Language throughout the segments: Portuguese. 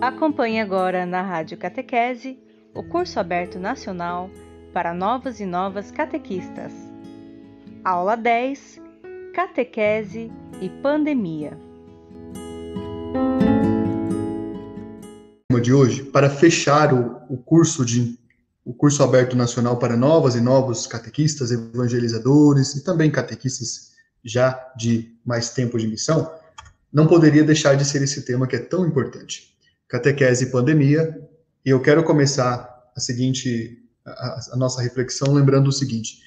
Acompanhe agora na Rádio Catequese o curso aberto nacional para novos e novas catequistas. Aula 10: Catequese e Pandemia. De hoje, para fechar o, o curso de o curso aberto nacional para novas e novos catequistas, evangelizadores e também catequistas já de mais tempo de missão, não poderia deixar de ser esse tema que é tão importante catequese e pandemia, e eu quero começar a seguinte a, a nossa reflexão lembrando o seguinte: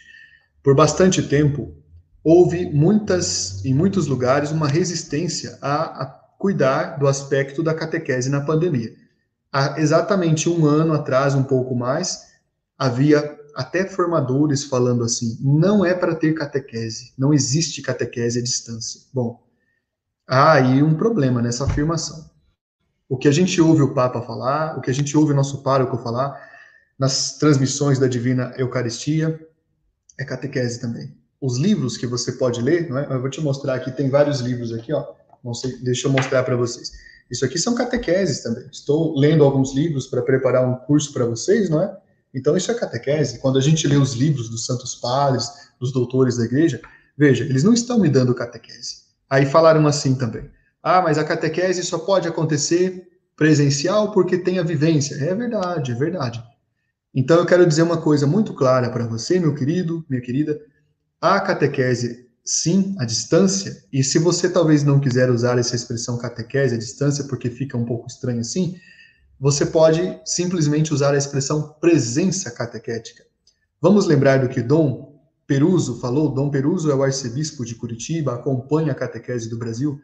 por bastante tempo houve muitas em muitos lugares uma resistência a, a cuidar do aspecto da catequese na pandemia. Há exatamente um ano atrás, um pouco mais, havia até formadores falando assim: não é para ter catequese, não existe catequese à distância. Bom, há aí um problema nessa afirmação o que a gente ouve o Papa falar, o que a gente ouve o nosso pároco falar, nas transmissões da Divina Eucaristia, é catequese também. Os livros que você pode ler, não é? eu vou te mostrar aqui, tem vários livros aqui, ó. Não sei, deixa eu mostrar para vocês. Isso aqui são catequeses também. Estou lendo alguns livros para preparar um curso para vocês, não é? Então isso é catequese. Quando a gente lê os livros dos santos padres, dos doutores da igreja, veja, eles não estão me dando catequese. Aí falaram assim também. Ah, mas a catequese só pode acontecer presencial porque tem a vivência. É verdade, é verdade. Então eu quero dizer uma coisa muito clara para você, meu querido, minha querida. A catequese, sim, à distância, e se você talvez não quiser usar essa expressão catequese à distância porque fica um pouco estranho assim, você pode simplesmente usar a expressão presença catequética. Vamos lembrar do que Dom Peruso falou? Dom Peruso é o arcebispo de Curitiba, acompanha a catequese do Brasil.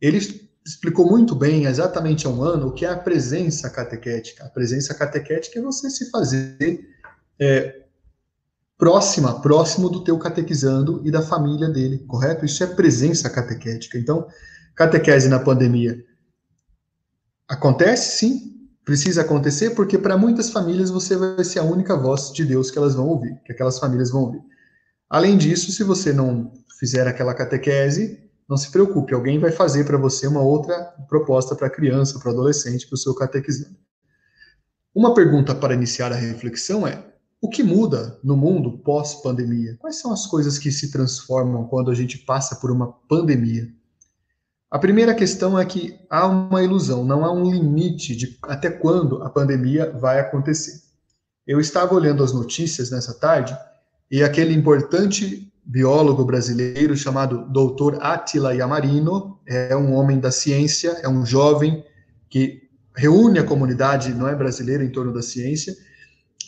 Ele explicou muito bem, exatamente há um ano, o que é a presença catequética. A presença catequética é você se fazer é, próxima, próximo do teu catequizando e da família dele, correto? Isso é presença catequética. Então, catequese na pandemia acontece, sim, precisa acontecer, porque para muitas famílias você vai ser a única voz de Deus que elas vão ouvir, que aquelas famílias vão ouvir. Além disso, se você não fizer aquela catequese, não se preocupe, alguém vai fazer para você uma outra proposta para criança, para adolescente, para o seu catequizando. Uma pergunta para iniciar a reflexão é: o que muda no mundo pós-pandemia? Quais são as coisas que se transformam quando a gente passa por uma pandemia? A primeira questão é que há uma ilusão, não há um limite de até quando a pandemia vai acontecer. Eu estava olhando as notícias nessa tarde e aquele importante biólogo brasileiro chamado Dr. Attila Yamarino, é um homem da ciência, é um jovem que reúne a comunidade não é brasileira em torno da ciência.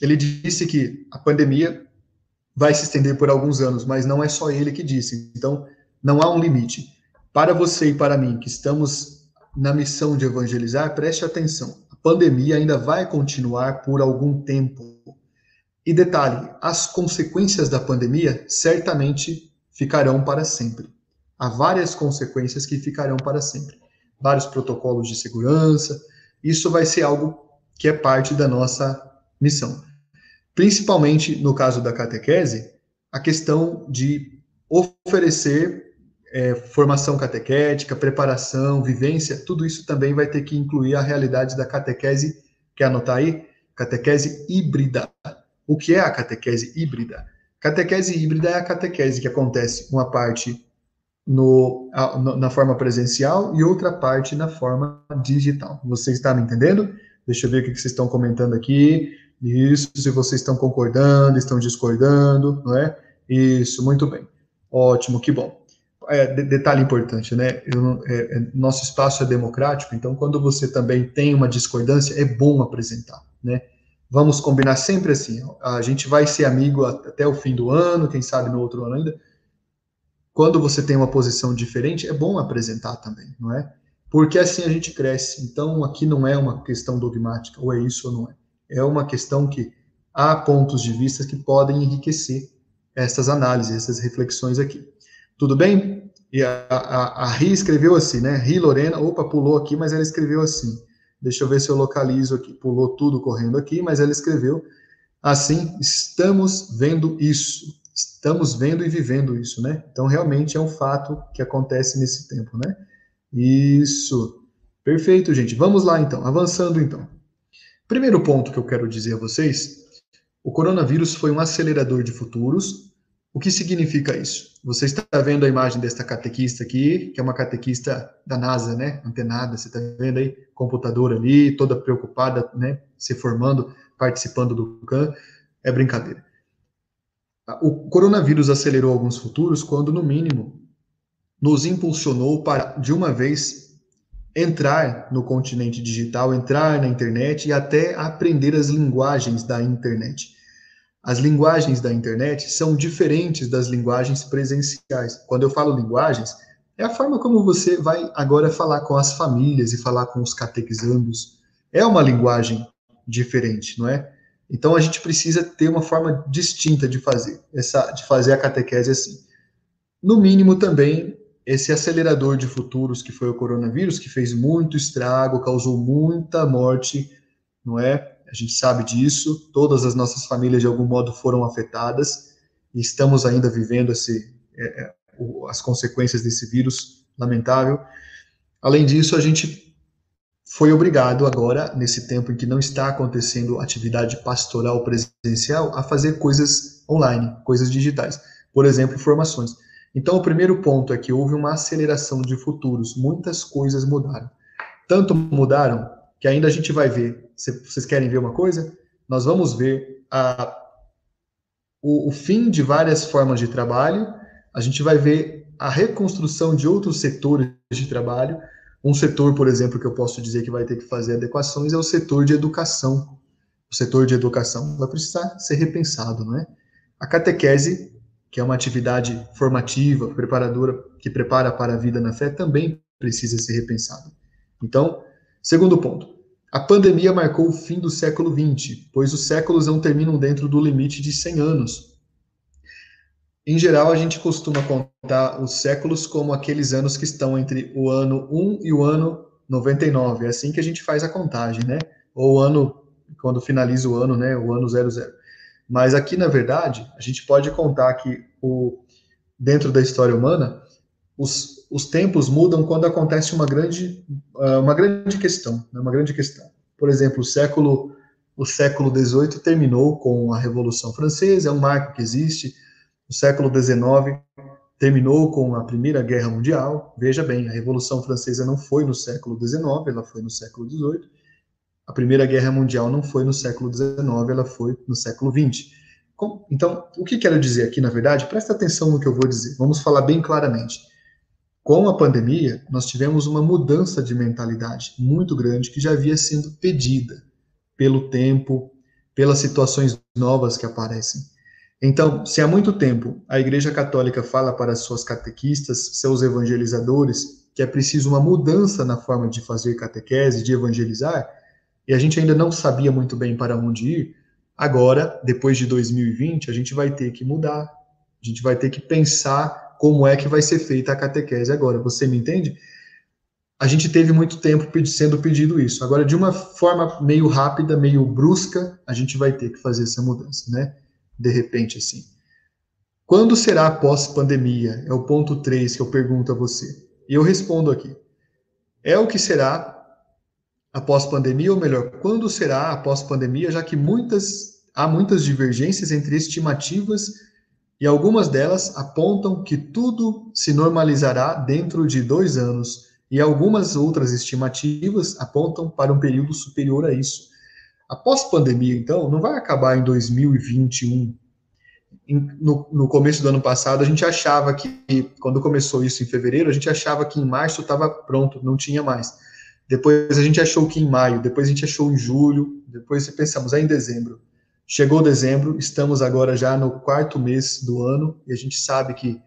Ele disse que a pandemia vai se estender por alguns anos, mas não é só ele que disse. Então, não há um limite. Para você e para mim que estamos na missão de evangelizar, preste atenção. A pandemia ainda vai continuar por algum tempo. E detalhe, as consequências da pandemia certamente ficarão para sempre. Há várias consequências que ficarão para sempre. Vários protocolos de segurança. Isso vai ser algo que é parte da nossa missão. Principalmente no caso da catequese, a questão de oferecer é, formação catequética, preparação, vivência, tudo isso também vai ter que incluir a realidade da catequese, quer anotar aí? Catequese híbrida. O que é a catequese híbrida? Catequese híbrida é a catequese que acontece uma parte no, na forma presencial e outra parte na forma digital. Você está me entendendo? Deixa eu ver o que vocês estão comentando aqui. Isso, se vocês estão concordando, estão discordando, não é? Isso, muito bem. Ótimo, que bom. É, detalhe importante, né? É, é, nosso espaço é democrático, então quando você também tem uma discordância, é bom apresentar, né? Vamos combinar sempre assim. A gente vai ser amigo até o fim do ano, quem sabe no outro ano ainda. Quando você tem uma posição diferente, é bom apresentar também, não é? Porque assim a gente cresce. Então, aqui não é uma questão dogmática, ou é isso ou não é. É uma questão que há pontos de vista que podem enriquecer essas análises, essas reflexões aqui. Tudo bem? E a, a, a Ri escreveu assim, né? Ri Lorena, opa, pulou aqui, mas ela escreveu assim. Deixa eu ver se eu localizo aqui. Pulou tudo correndo aqui, mas ela escreveu assim: estamos vendo isso. Estamos vendo e vivendo isso, né? Então, realmente é um fato que acontece nesse tempo, né? Isso. Perfeito, gente. Vamos lá então, avançando então. Primeiro ponto que eu quero dizer a vocês: o coronavírus foi um acelerador de futuros. O que significa isso? Você está vendo a imagem desta catequista aqui, que é uma catequista da NASA, né? Antenada, você está vendo aí, computador ali, toda preocupada, né? Se formando, participando do CAN. É brincadeira. O coronavírus acelerou alguns futuros quando, no mínimo, nos impulsionou para, de uma vez, entrar no continente digital, entrar na internet e até aprender as linguagens da internet. As linguagens da internet são diferentes das linguagens presenciais. Quando eu falo linguagens, é a forma como você vai agora falar com as famílias e falar com os catequizandos. É uma linguagem diferente, não é? Então a gente precisa ter uma forma distinta de fazer essa, de fazer a catequese assim. No mínimo também esse acelerador de futuros que foi o coronavírus, que fez muito estrago, causou muita morte, não é? A gente sabe disso. Todas as nossas famílias de algum modo foram afetadas e estamos ainda vivendo esse, as consequências desse vírus lamentável. Além disso, a gente foi obrigado agora, nesse tempo em que não está acontecendo atividade pastoral presencial, a fazer coisas online, coisas digitais. Por exemplo, formações. Então, o primeiro ponto é que houve uma aceleração de futuros. Muitas coisas mudaram. Tanto mudaram que ainda a gente vai ver. Vocês querem ver uma coisa? Nós vamos ver a, o, o fim de várias formas de trabalho. A gente vai ver a reconstrução de outros setores de trabalho um setor, por exemplo, que eu posso dizer que vai ter que fazer adequações é o setor de educação. O setor de educação vai precisar ser repensado, não é? A catequese, que é uma atividade formativa, preparadora, que prepara para a vida na fé, também precisa ser repensada. Então, segundo ponto, a pandemia marcou o fim do século XX, pois os séculos não terminam dentro do limite de 100 anos, em geral, a gente costuma contar os séculos como aqueles anos que estão entre o ano 1 e o ano 99. É assim que a gente faz a contagem, né? Ou o ano, quando finaliza o ano, né? O ano 00. Mas aqui, na verdade, a gente pode contar que o, dentro da história humana, os, os tempos mudam quando acontece uma grande, ah, uma grande questão, né? uma grande questão. Por exemplo, o século o século XVIII terminou com a Revolução Francesa, é um marco que existe o século XIX terminou com a Primeira Guerra Mundial. Veja bem, a Revolução Francesa não foi no século XIX, ela foi no século XVIII. A Primeira Guerra Mundial não foi no século XIX, ela foi no século XX. Então, o que quero dizer aqui, na verdade, presta atenção no que eu vou dizer. Vamos falar bem claramente. Com a pandemia, nós tivemos uma mudança de mentalidade muito grande que já havia sido pedida pelo tempo, pelas situações novas que aparecem. Então, se há muito tempo a Igreja Católica fala para suas catequistas, seus evangelizadores, que é preciso uma mudança na forma de fazer catequese, de evangelizar, e a gente ainda não sabia muito bem para onde ir, agora, depois de 2020, a gente vai ter que mudar. A gente vai ter que pensar como é que vai ser feita a catequese agora. Você me entende? A gente teve muito tempo sendo pedido isso. Agora, de uma forma meio rápida, meio brusca, a gente vai ter que fazer essa mudança, né? De repente assim. Quando será pós-pandemia? É o ponto 3 que eu pergunto a você. E eu respondo aqui. É o que será pós-pandemia, ou melhor, quando será pós-pandemia, já que muitas, há muitas divergências entre estimativas e algumas delas apontam que tudo se normalizará dentro de dois anos, e algumas outras estimativas apontam para um período superior a isso. A pós-pandemia, então, não vai acabar em 2021. No, no, começo do ano passado, a gente achava que, quando começou isso em fevereiro, a gente achava que em março estava pronto, não tinha mais. Depois a gente achou que em maio, depois a gente achou em julho, depois pensamos, é em dezembro. Chegou dezembro, estamos agora já no quarto mês do ano e a gente sabe que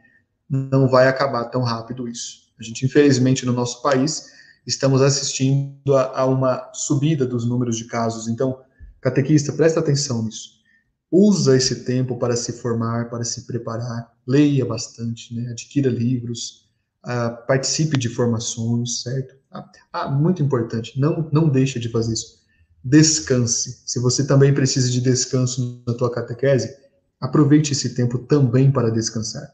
não vai acabar tão rápido isso. A gente, infelizmente, no nosso país, estamos assistindo a, a uma subida dos números de casos. Então, catequista, presta atenção nisso. Usa esse tempo para se formar, para se preparar, leia bastante, né? adquira livros, uh, participe de formações, certo? Ah, ah, muito importante, não, não deixe de fazer isso. Descanse. Se você também precisa de descanso na tua catequese, aproveite esse tempo também para descansar.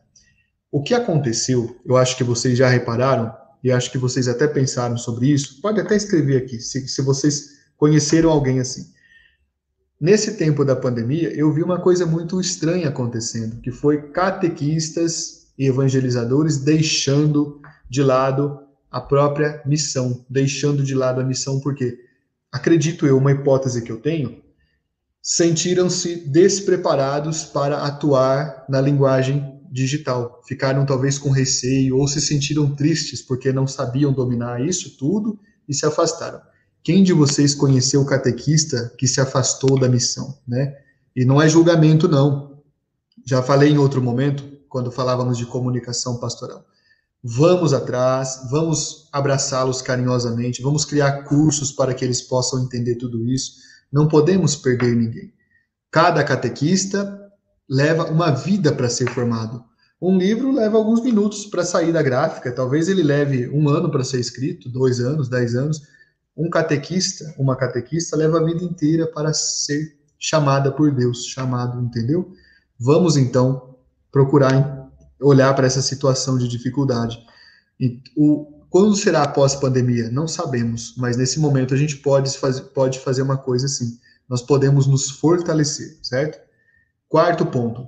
O que aconteceu, eu acho que vocês já repararam, e acho que vocês até pensaram sobre isso, pode até escrever aqui, se, se vocês conheceram alguém assim. Nesse tempo da pandemia, eu vi uma coisa muito estranha acontecendo, que foi catequistas e evangelizadores deixando de lado a própria missão, deixando de lado a missão, porque acredito eu, uma hipótese que eu tenho, sentiram-se despreparados para atuar na linguagem digital. Ficaram talvez com receio ou se sentiram tristes porque não sabiam dominar isso tudo e se afastaram. Quem de vocês conheceu o catequista que se afastou da missão, né? E não é julgamento não. Já falei em outro momento, quando falávamos de comunicação pastoral. Vamos atrás, vamos abraçá-los carinhosamente, vamos criar cursos para que eles possam entender tudo isso. Não podemos perder ninguém. Cada catequista leva uma vida para ser formado. Um livro leva alguns minutos para sair da gráfica, talvez ele leve um ano para ser escrito, dois anos, dez anos. Um catequista, uma catequista, leva a vida inteira para ser chamada por Deus, chamado, entendeu? Vamos então procurar olhar para essa situação de dificuldade. E o, quando será após pandemia? Não sabemos, mas nesse momento a gente pode fazer, pode fazer uma coisa assim. Nós podemos nos fortalecer, certo? Quarto ponto.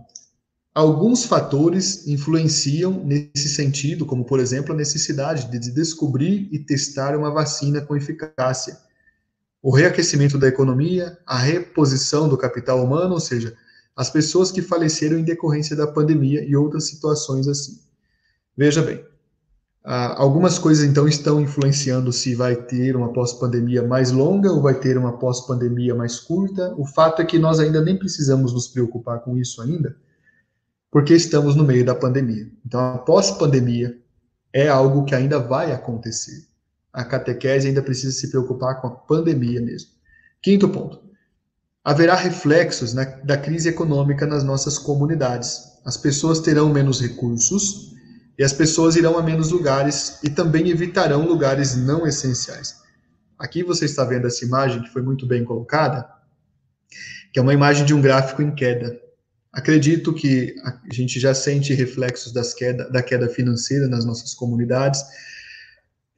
Alguns fatores influenciam nesse sentido, como, por exemplo, a necessidade de descobrir e testar uma vacina com eficácia. O reaquecimento da economia, a reposição do capital humano, ou seja, as pessoas que faleceram em decorrência da pandemia e outras situações assim. Veja bem, ah, algumas coisas então estão influenciando se vai ter uma pós-pandemia mais longa ou vai ter uma pós-pandemia mais curta. O fato é que nós ainda nem precisamos nos preocupar com isso ainda, porque estamos no meio da pandemia. Então, a pós-pandemia é algo que ainda vai acontecer. A catequese ainda precisa se preocupar com a pandemia mesmo. Quinto ponto. Haverá reflexos na, da crise econômica nas nossas comunidades. As pessoas terão menos recursos, e as pessoas irão a menos lugares e também evitarão lugares não essenciais. Aqui você está vendo essa imagem que foi muito bem colocada, que é uma imagem de um gráfico em queda. Acredito que a gente já sente reflexos das queda, da queda financeira nas nossas comunidades,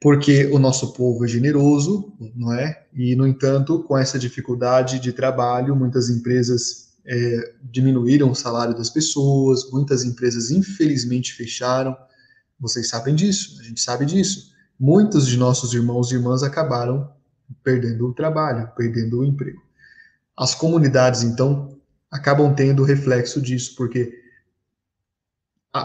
porque o nosso povo é generoso, não é? E, no entanto, com essa dificuldade de trabalho, muitas empresas é, diminuíram o salário das pessoas, muitas empresas, infelizmente, fecharam. Vocês sabem disso, a gente sabe disso. Muitos de nossos irmãos e irmãs acabaram perdendo o trabalho, perdendo o emprego. As comunidades, então, acabam tendo reflexo disso, porque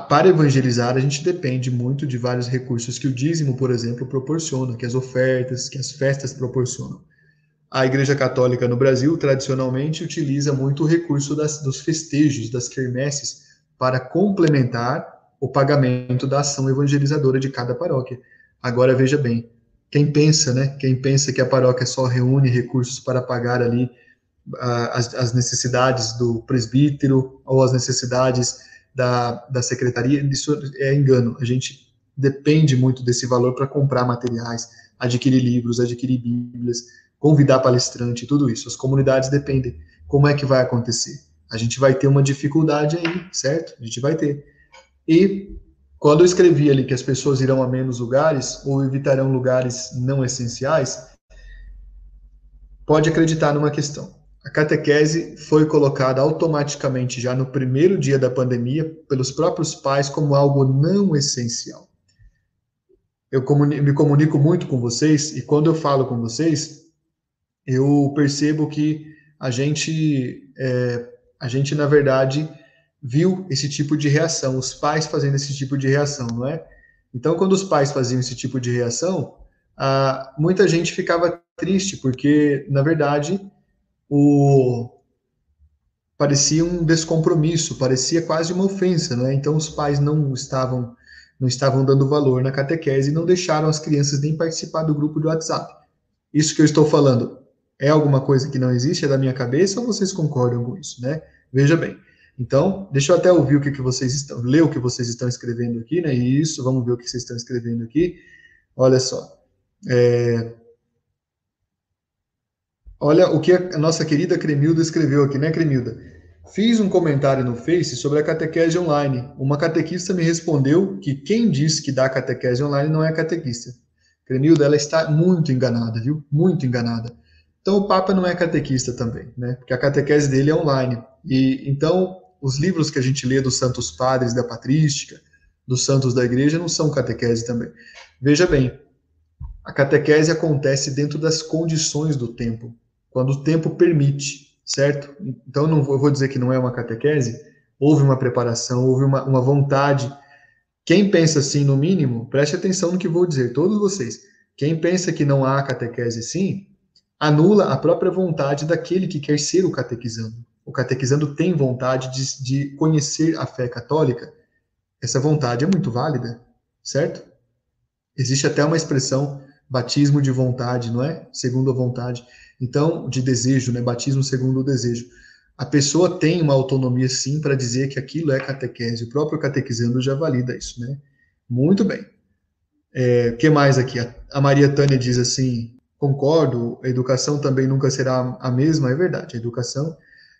para evangelizar a gente depende muito de vários recursos que o dízimo, por exemplo, proporciona, que as ofertas, que as festas proporcionam. A Igreja Católica no Brasil, tradicionalmente, utiliza muito o recurso das, dos festejos, das quermesses, para complementar o pagamento da ação evangelizadora de cada paróquia. Agora veja bem, quem pensa, né? Quem pensa que a paróquia só reúne recursos para pagar ali as, as, necessidades do presbítero ou as necessidades da, da secretaria, isso é engano. A gente depende muito desse valor para comprar materiais, adquirir livros, adquirir bíblias, convidar palestrante, tudo isso. As comunidades dependem. Como é que vai acontecer? A gente vai ter uma dificuldade aí, certo? A gente vai ter. E quando eu escrevi ali que as pessoas irão a menos lugares ou evitarão lugares não essenciais, pode acreditar numa questão. A catequese foi colocada automaticamente já no primeiro dia da pandemia pelos próprios pais como algo não essencial. Eu me comunico muito com vocês e quando eu falo com vocês, eu percebo que a gente, é, a gente na verdade viu esse tipo de reação, os pais fazendo esse tipo de reação, não é? Então, quando os pais faziam esse tipo de reação, ah, muita gente ficava triste, porque, na verdade, o parecia um descompromisso, parecia quase uma ofensa, né? Então, os pais não estavam não estavam dando valor na catequese e não deixaram as crianças nem participar do grupo do WhatsApp. Isso que eu estou falando é alguma coisa que não existe, é da minha cabeça, ou vocês concordam com isso, né? Veja bem, então, deixa eu até ouvir o que, que vocês estão, ler o que vocês estão escrevendo aqui, né? Isso, vamos ver o que vocês estão escrevendo aqui. Olha só. É... Olha o que a nossa querida Cremilda escreveu aqui, né, Cremilda? Fiz um comentário no Face sobre a catequese online. Uma catequista me respondeu que quem diz que dá catequese online não é catequista. Cremilda, ela está muito enganada, viu? Muito enganada. Então o Papa não é catequista também, né? Porque a catequese dele é online. E então os livros que a gente lê dos santos padres da patrística, dos santos da igreja, não são catequese também. Veja bem, a catequese acontece dentro das condições do tempo, quando o tempo permite, certo? Então não eu vou dizer que não é uma catequese, houve uma preparação, houve uma, uma vontade. Quem pensa assim, no mínimo, preste atenção no que vou dizer, todos vocês. Quem pensa que não há catequese sim, anula a própria vontade daquele que quer ser o catequizando. O catequizando tem vontade de, de conhecer a fé católica. Essa vontade é muito válida, certo? Existe até uma expressão batismo de vontade, não é? Segundo a vontade. Então, de desejo, né? Batismo segundo o desejo. A pessoa tem uma autonomia, sim, para dizer que aquilo é catequese. O próprio catequizando já valida isso, né? Muito bem. O é, que mais aqui? A Maria Tânia diz assim: concordo, a educação também nunca será a mesma, é verdade, a educação.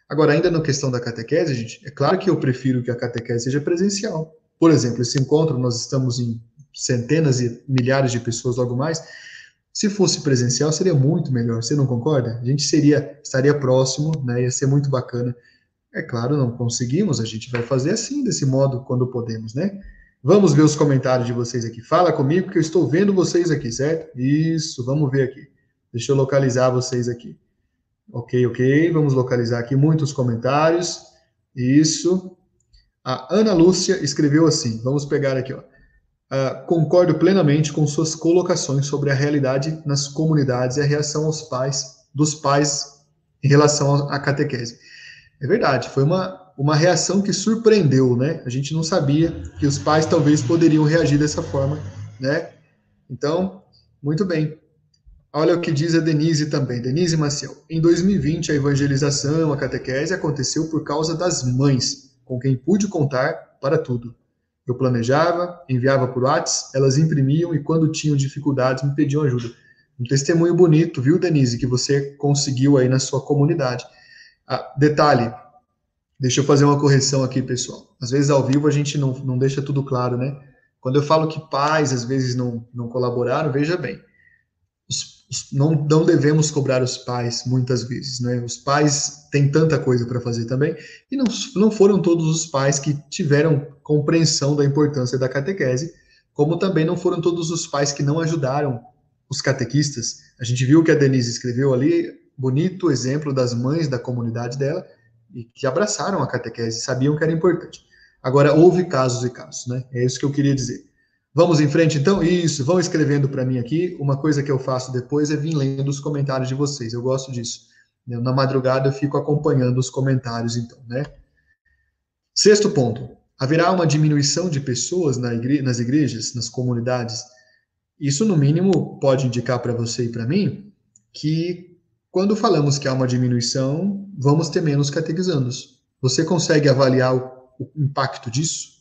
Agora, ainda na questão da catequese, gente, é claro que eu prefiro que a catequese seja presencial. Por exemplo, esse encontro, nós estamos em centenas e milhares de pessoas logo mais. Se fosse presencial, seria muito melhor. Você não concorda? A gente seria, estaria próximo, né? Ia ser muito bacana. É claro, não conseguimos, a gente vai fazer assim, desse modo, quando podemos, né? Vamos ver os comentários de vocês aqui. Fala comigo que eu estou vendo vocês aqui, certo? Isso, vamos ver aqui. Deixa eu localizar vocês aqui. Ok, ok. Vamos localizar aqui muitos comentários. Isso. A Ana Lúcia escreveu assim. Vamos pegar aqui, ó. Uh, concordo plenamente com suas colocações sobre a realidade nas comunidades e a reação aos pais, dos pais em relação à catequese. É verdade, foi uma uma reação que surpreendeu, né? A gente não sabia que os pais talvez poderiam reagir dessa forma, né? Então, muito bem. Olha o que diz a Denise também, Denise Maciel. Em 2020, a evangelização, a catequese aconteceu por causa das mães, com quem pude contar para tudo. Eu planejava, enviava por WhatsApp, elas imprimiam e quando tinham dificuldades me pediam ajuda. Um testemunho bonito, viu, Denise, que você conseguiu aí na sua comunidade. Ah, detalhe, Deixa eu fazer uma correção aqui, pessoal. Às vezes ao vivo a gente não, não deixa tudo claro, né? Quando eu falo que pais às vezes não, não colaboraram, veja bem, não, não devemos cobrar os pais muitas vezes, né? Os pais têm tanta coisa para fazer também, e não, não foram todos os pais que tiveram compreensão da importância da catequese, como também não foram todos os pais que não ajudaram os catequistas. A gente viu que a Denise escreveu ali, bonito exemplo das mães da comunidade dela, e que abraçaram a catequese, sabiam que era importante. Agora, houve casos e casos, né? É isso que eu queria dizer. Vamos em frente, então? Isso, vão escrevendo para mim aqui. Uma coisa que eu faço depois é vir lendo os comentários de vocês. Eu gosto disso. Na madrugada eu fico acompanhando os comentários, então, né? Sexto ponto. Haverá uma diminuição de pessoas na igre nas igrejas, nas comunidades? Isso, no mínimo, pode indicar para você e para mim que quando falamos que há uma diminuição, vamos ter menos catequizandos. Você consegue avaliar o, o impacto disso?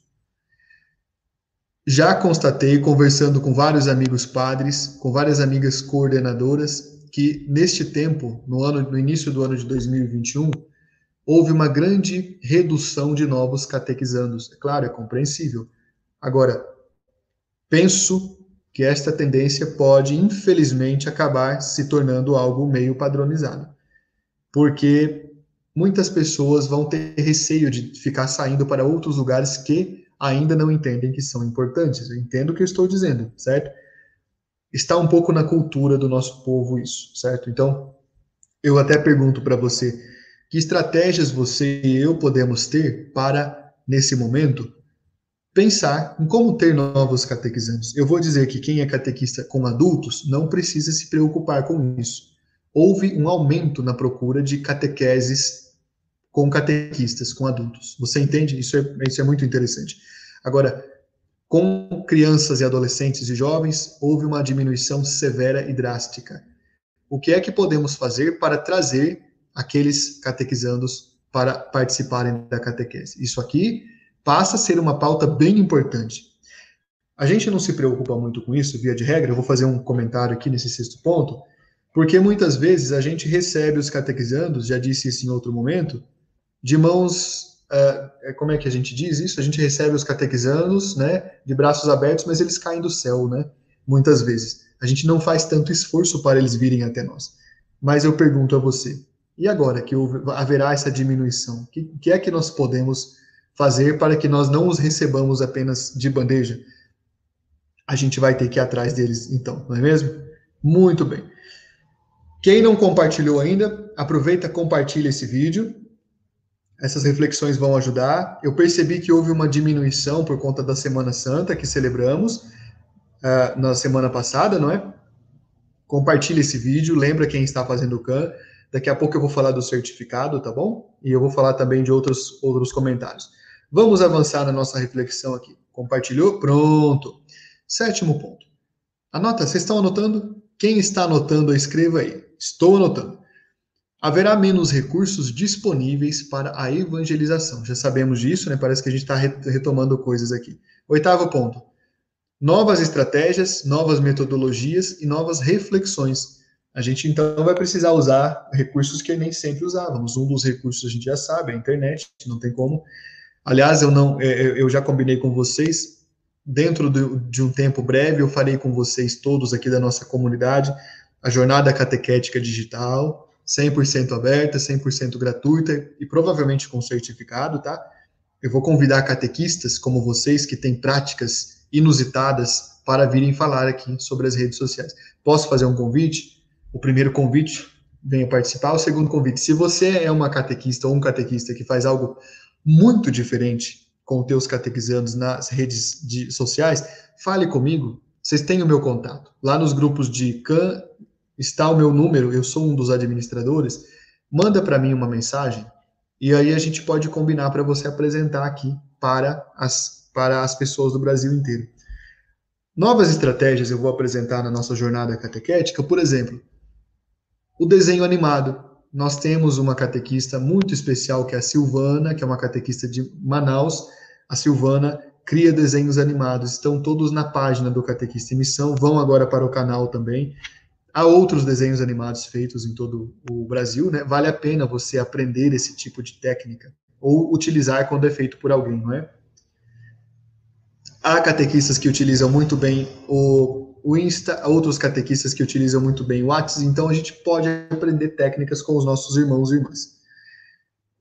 Já constatei, conversando com vários amigos padres, com várias amigas coordenadoras, que neste tempo, no, ano, no início do ano de 2021, houve uma grande redução de novos catequizandos. É claro, é compreensível. Agora, penso que esta tendência pode, infelizmente, acabar se tornando algo meio padronizado. Porque muitas pessoas vão ter receio de ficar saindo para outros lugares que ainda não entendem que são importantes. Eu entendo o que eu estou dizendo, certo? Está um pouco na cultura do nosso povo isso, certo? Então, eu até pergunto para você, que estratégias você e eu podemos ter para, nesse momento, pensar em como ter novos catequizantes. Eu vou dizer que quem é catequista com adultos não precisa se preocupar com isso. Houve um aumento na procura de catequeses com catequistas, com adultos. Você entende? Isso é, isso é muito interessante. Agora, com crianças e adolescentes e jovens, houve uma diminuição severa e drástica. O que é que podemos fazer para trazer aqueles catequizandos para participarem da catequese? Isso aqui passa a ser uma pauta bem importante. A gente não se preocupa muito com isso, via de regra, eu vou fazer um comentário aqui nesse sexto ponto, porque muitas vezes a gente recebe os catequizandos, já disse isso em outro momento, de mãos, uh, como é que a gente diz isso? A gente recebe os catequizandos, né, de braços abertos, mas eles caem do céu, né, muitas vezes. A gente não faz tanto esforço para eles virem até nós. Mas eu pergunto a você, e agora que haverá essa diminuição, o que, que é que nós podemos fazer para que nós não os recebamos apenas de bandeja? A gente vai ter que ir atrás deles, então, não é mesmo? Muito bem. Quem não compartilhou ainda, aproveita, compartilha esse vídeo. Essas reflexões vão ajudar. Eu percebi que houve uma diminuição por conta da Semana Santa que celebramos uh, na semana passada, não é? Compartilha esse vídeo, lembra quem está fazendo o CAN. Daqui a pouco eu vou falar do certificado, tá bom? E eu vou falar também de outros, outros comentários. Vamos avançar na nossa reflexão aqui. Compartilhou? Pronto. Sétimo ponto. Anota, vocês estão anotando? Quem está anotando, escreva aí. Estou anotando. Haverá menos recursos disponíveis para a evangelização. Já sabemos disso, né? Parece que a gente está retomando coisas aqui. Oitavo ponto. Novas estratégias, novas metodologias e novas reflexões. A gente então vai precisar usar recursos que nem sempre usávamos. Um dos recursos a gente já sabe, é a internet, não tem como. Aliás, eu não, é, é, eu já combinei com vocês. Dentro de um tempo breve, eu farei com vocês todos aqui da nossa comunidade a jornada catequética digital, 100% aberta, 100% gratuita e provavelmente com certificado, tá? Eu vou convidar catequistas como vocês que têm práticas inusitadas para virem falar aqui sobre as redes sociais. Posso fazer um convite? O primeiro convite, venha participar. O segundo convite, se você é uma catequista ou um catequista que faz algo muito diferente com os teus catequizandos nas redes de, sociais, fale comigo. Vocês têm o meu contato. Lá nos grupos de CAN está o meu número, eu sou um dos administradores, manda para mim uma mensagem e aí a gente pode combinar para você apresentar aqui para as, para as pessoas do Brasil inteiro. Novas estratégias eu vou apresentar na nossa jornada catequética, por exemplo, o desenho animado. Nós temos uma catequista muito especial que é a Silvana, que é uma catequista de Manaus. A Silvana cria desenhos animados, estão todos na página do Catequista em Missão, vão agora para o canal também. Há outros desenhos animados feitos em todo o Brasil, né? Vale a pena você aprender esse tipo de técnica ou utilizar quando é feito por alguém, não é? Há catequistas que utilizam muito bem o, o Insta, outros catequistas que utilizam muito bem o WhatsApp, então a gente pode aprender técnicas com os nossos irmãos e irmãs.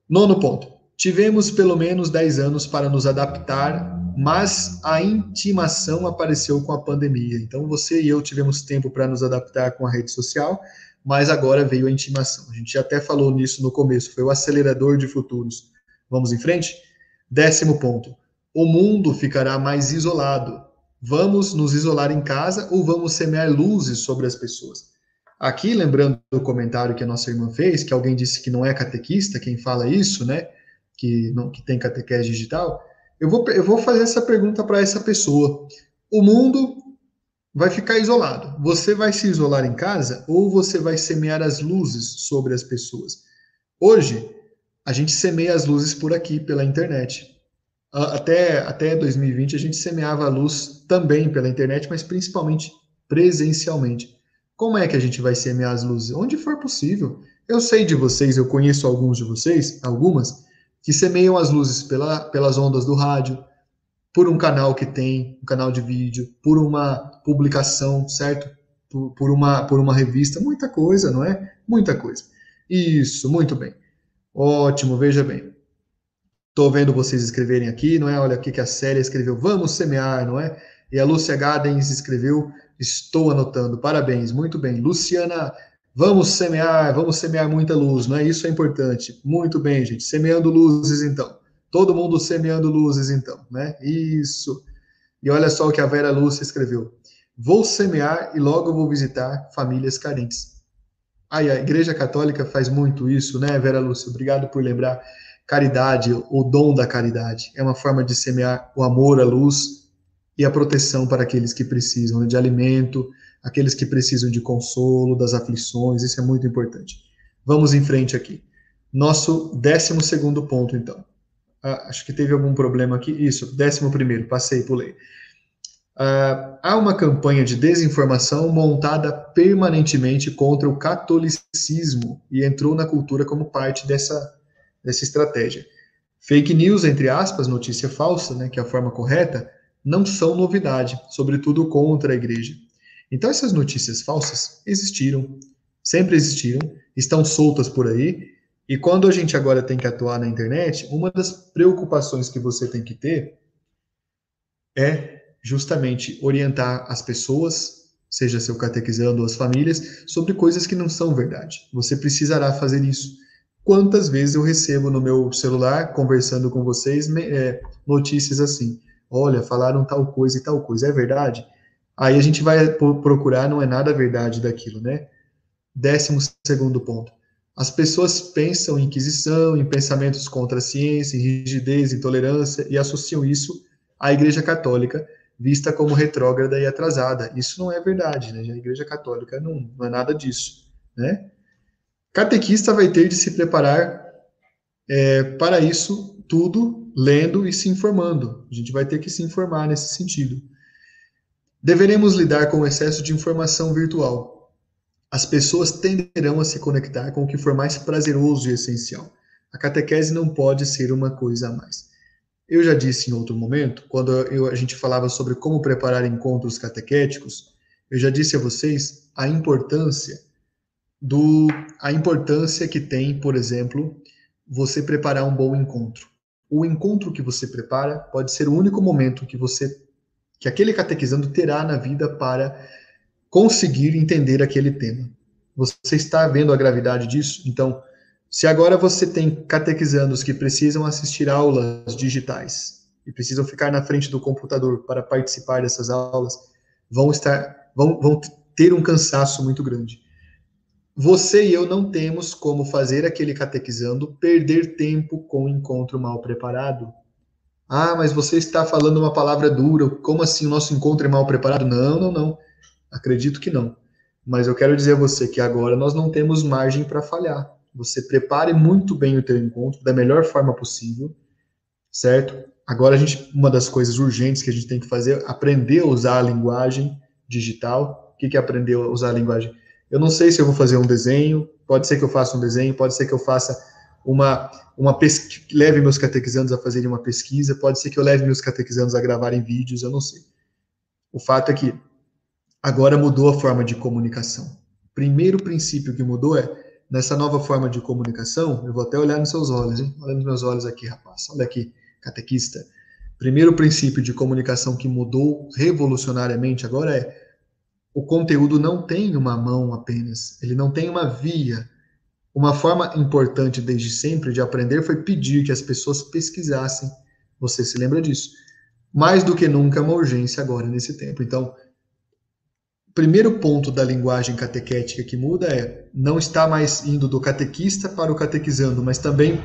Nono ponto. Tivemos pelo menos 10 anos para nos adaptar mas a intimação apareceu com a pandemia. Então você e eu tivemos tempo para nos adaptar com a rede social, mas agora veio a intimação. A gente até falou nisso no começo, foi o acelerador de futuros. Vamos em frente? Décimo ponto. O mundo ficará mais isolado. Vamos nos isolar em casa ou vamos semear luzes sobre as pessoas? Aqui, lembrando do comentário que a nossa irmã fez, que alguém disse que não é catequista, quem fala isso, né? Que, não, que tem catequese digital eu vou, eu vou fazer essa pergunta para essa pessoa. O mundo vai ficar isolado. Você vai se isolar em casa ou você vai semear as luzes sobre as pessoas? Hoje, a gente semeia as luzes por aqui, pela internet. Até, até 2020, a gente semeava a luz também pela internet, mas principalmente presencialmente. Como é que a gente vai semear as luzes? Onde for possível. Eu sei de vocês, eu conheço alguns de vocês, algumas, que semeiam as luzes pela, pelas ondas do rádio, por um canal que tem, um canal de vídeo, por uma publicação, certo? Por, por, uma, por uma revista, muita coisa, não é? Muita coisa. Isso, muito bem. Ótimo, veja bem. Estou vendo vocês escreverem aqui, não é? Olha aqui que a Célia escreveu, vamos semear, não é? E a Lúcia Gadens escreveu, estou anotando, parabéns, muito bem. Luciana Vamos semear, vamos semear muita luz, não é? Isso é importante. Muito bem, gente. Semeando luzes, então. Todo mundo semeando luzes, então, né? Isso. E olha só o que a Vera Lúcia escreveu. Vou semear e logo vou visitar famílias carentes. Aí, a Igreja Católica faz muito isso, né, Vera Lúcia? Obrigado por lembrar. Caridade, o dom da caridade, é uma forma de semear o amor, a luz e a proteção para aqueles que precisam de alimento, aqueles que precisam de consolo, das aflições, isso é muito importante. Vamos em frente aqui. Nosso décimo segundo ponto, então. Ah, acho que teve algum problema aqui. Isso, décimo primeiro, passei, pulei. Ah, há uma campanha de desinformação montada permanentemente contra o catolicismo e entrou na cultura como parte dessa, dessa estratégia. Fake news, entre aspas, notícia falsa, né, que é a forma correta, não são novidade, sobretudo contra a igreja. Então, essas notícias falsas existiram, sempre existiram, estão soltas por aí, e quando a gente agora tem que atuar na internet, uma das preocupações que você tem que ter é justamente orientar as pessoas, seja seu catequizando ou as famílias, sobre coisas que não são verdade. Você precisará fazer isso. Quantas vezes eu recebo no meu celular, conversando com vocês, é, notícias assim: olha, falaram tal coisa e tal coisa, é verdade? Aí a gente vai procurar, não é nada verdade daquilo, né? Décimo segundo ponto. As pessoas pensam em inquisição, em pensamentos contra a ciência, em rigidez, intolerância, e associam isso à Igreja Católica, vista como retrógrada e atrasada. Isso não é verdade, né? A Igreja Católica não, não é nada disso, né? Catequista vai ter de se preparar é, para isso tudo, lendo e se informando. A gente vai ter que se informar nesse sentido. Deveremos lidar com o excesso de informação virtual. As pessoas tenderão a se conectar com o que for mais prazeroso e essencial. A catequese não pode ser uma coisa a mais. Eu já disse em outro momento, quando eu, a gente falava sobre como preparar encontros catequéticos, eu já disse a vocês a importância do a importância que tem, por exemplo, você preparar um bom encontro. O encontro que você prepara pode ser o único momento que você que aquele catequizando terá na vida para conseguir entender aquele tema. Você está vendo a gravidade disso? Então, se agora você tem catequizandos que precisam assistir aulas digitais e precisam ficar na frente do computador para participar dessas aulas, vão estar vão, vão ter um cansaço muito grande. Você e eu não temos como fazer aquele catequizando perder tempo com o encontro mal preparado. Ah, mas você está falando uma palavra dura. Como assim o nosso encontro é mal preparado? Não, não, não. Acredito que não. Mas eu quero dizer a você que agora nós não temos margem para falhar você prepare muito bem o teu encontro da melhor forma possível, certo? Agora a gente, uma das coisas urgentes que a gente tem que fazer é aprender a usar a linguagem digital. O que é aprender a usar a linguagem? Eu não sei se eu vou fazer um desenho, pode ser que eu faça um desenho, pode ser que eu faça uma, uma pesquisa, leve meus catequizandos a fazerem uma pesquisa, pode ser que eu leve meus catequizandos a gravarem vídeos, eu não sei. O fato é que agora mudou a forma de comunicação. Primeiro princípio que mudou é nessa nova forma de comunicação, eu vou até olhar nos seus olhos, hein? Olha nos meus olhos aqui, rapaz. Olha aqui, catequista. Primeiro princípio de comunicação que mudou revolucionariamente agora é o conteúdo não tem uma mão apenas, ele não tem uma via. Uma forma importante desde sempre de aprender foi pedir que as pessoas pesquisassem. Você se lembra disso? Mais do que nunca é uma urgência agora nesse tempo. Então, primeiro ponto da linguagem catequética que muda é não está mais indo do catequista para o catequizando, mas também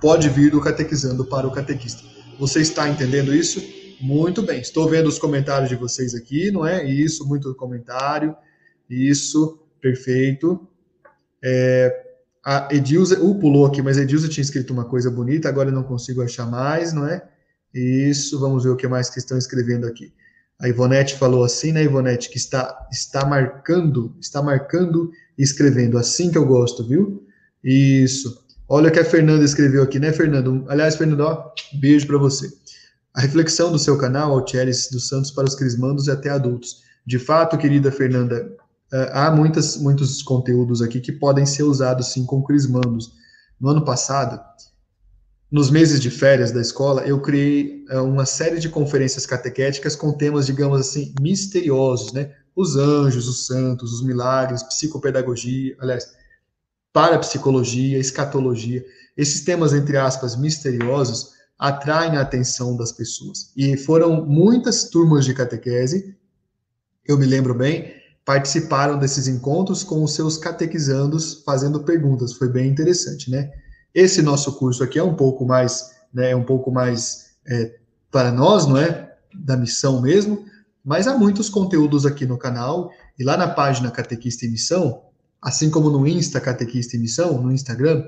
pode vir do catequizando para o catequista. Você está entendendo isso? Muito bem. Estou vendo os comentários de vocês aqui, não é? Isso, muito comentário. Isso, perfeito. É, a Edilza, o uh, pulou aqui, mas a Edilza tinha escrito uma coisa bonita, agora eu não consigo achar mais, não é? Isso, vamos ver o que mais que estão escrevendo aqui. A Ivonete falou assim, né, Ivonete, que está, está marcando, está marcando e escrevendo. Assim que eu gosto, viu? Isso. Olha o que a Fernanda escreveu aqui, né, Fernando? Aliás, Fernando, ó, beijo para você. A reflexão do seu canal, Altieres dos Santos para os crismandos e até adultos. De fato, querida Fernanda, há muitas, muitos conteúdos aqui que podem ser usados sim com crismandos. No ano passado, nos meses de férias da escola, eu criei uh, uma série de conferências catequéticas com temas, digamos assim, misteriosos, né? Os anjos, os santos, os milagres, psicopedagogia, aliás, parapsicologia, escatologia. Esses temas, entre aspas, misteriosos, atraem a atenção das pessoas. E foram muitas turmas de catequese, eu me lembro bem, participaram desses encontros com os seus catequizandos fazendo perguntas. Foi bem interessante, né? Esse nosso curso aqui é um pouco mais, né, é um pouco mais é, para nós, não é? Da missão mesmo, mas há muitos conteúdos aqui no canal e lá na página Catequista em Missão, assim como no Insta Catequista em Missão, no Instagram,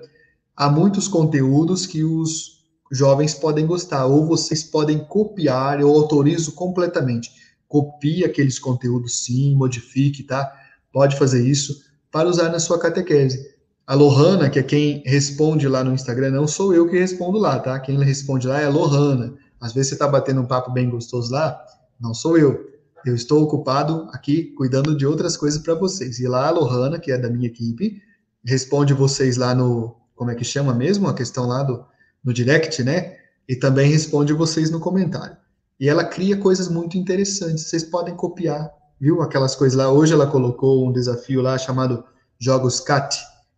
há muitos conteúdos que os jovens podem gostar, ou vocês podem copiar, eu autorizo completamente. Copie aqueles conteúdos sim, modifique, tá? Pode fazer isso para usar na sua catequese. A Lohana, que é quem responde lá no Instagram, não sou eu que respondo lá, tá? Quem responde lá é a Lohana. Às vezes você tá batendo um papo bem gostoso lá, não sou eu. Eu estou ocupado aqui cuidando de outras coisas para vocês. E lá a Lohana, que é da minha equipe, responde vocês lá no, como é que chama mesmo? A questão lá do, no direct, né? E também responde vocês no comentário. E ela cria coisas muito interessantes. Vocês podem copiar, viu? Aquelas coisas lá. Hoje ela colocou um desafio lá chamado Jogos CAT,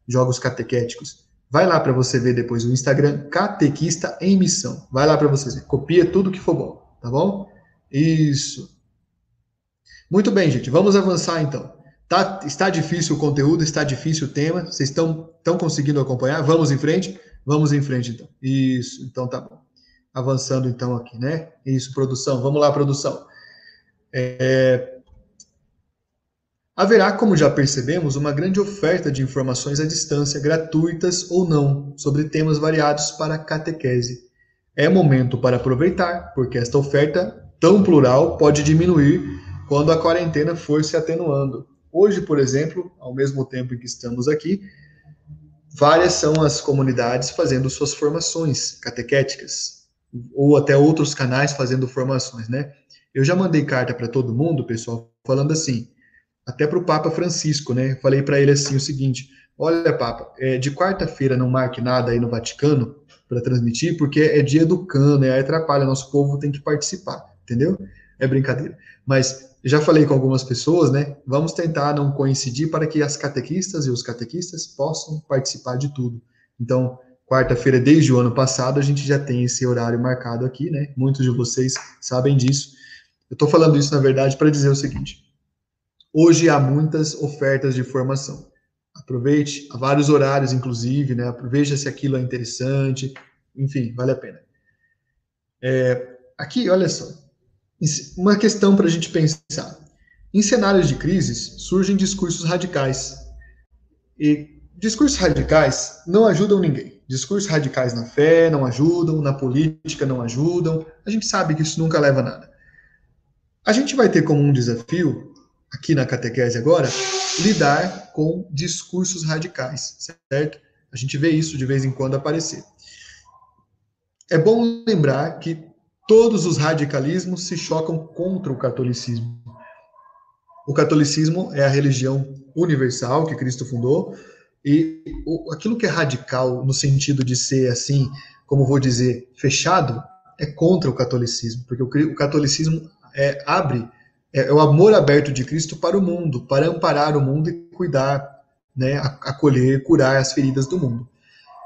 Jogos Catequéticos. Vai lá para você ver depois o Instagram Catequista em Missão. Vai lá para você ver. Copia tudo que for bom, tá bom? Isso. Muito bem, gente. Vamos avançar então. Tá, está difícil o conteúdo, está difícil o tema. Vocês estão conseguindo acompanhar? Vamos em frente? Vamos em frente, então. Isso, então tá bom. Avançando, então, aqui, né? Isso, produção. Vamos lá, produção. É... Haverá, como já percebemos, uma grande oferta de informações à distância, gratuitas ou não, sobre temas variados para a catequese. É momento para aproveitar, porque esta oferta tão plural pode diminuir quando a quarentena for se atenuando. Hoje, por exemplo, ao mesmo tempo em que estamos aqui, várias são as comunidades fazendo suas formações catequéticas, ou até outros canais fazendo formações, né? Eu já mandei carta para todo mundo, pessoal, falando assim, até para o Papa Francisco, né? Falei para ele assim o seguinte: olha, Papa, é, de quarta-feira não marque nada aí no Vaticano para transmitir, porque é dia do cano? Aí atrapalha, nosso povo tem que participar, entendeu? É brincadeira. Mas já falei com algumas pessoas, né? Vamos tentar não coincidir para que as catequistas e os catequistas possam participar de tudo. Então, quarta-feira, desde o ano passado, a gente já tem esse horário marcado aqui, né? Muitos de vocês sabem disso. Eu estou falando isso, na verdade, para dizer o seguinte: hoje há muitas ofertas de formação. Aproveite, há vários horários, inclusive, né? Veja se aquilo é interessante, enfim, vale a pena. É, aqui, olha só, uma questão para a gente pensar. Em cenários de crises, surgem discursos radicais. E discursos radicais não ajudam ninguém. Discursos radicais na fé não ajudam, na política não ajudam. A gente sabe que isso nunca leva a nada. A gente vai ter como um desafio, aqui na catequese agora, lidar com discursos radicais, certo? A gente vê isso de vez em quando aparecer. É bom lembrar que todos os radicalismos se chocam contra o catolicismo. O catolicismo é a religião universal que Cristo fundou, e aquilo que é radical no sentido de ser assim, como vou dizer, fechado, é contra o catolicismo, porque o, catolicismo é, abre, é, é, o amor aberto de Cristo para o mundo, para amparar o mundo e cuidar, né, acolher, curar as feridas do mundo.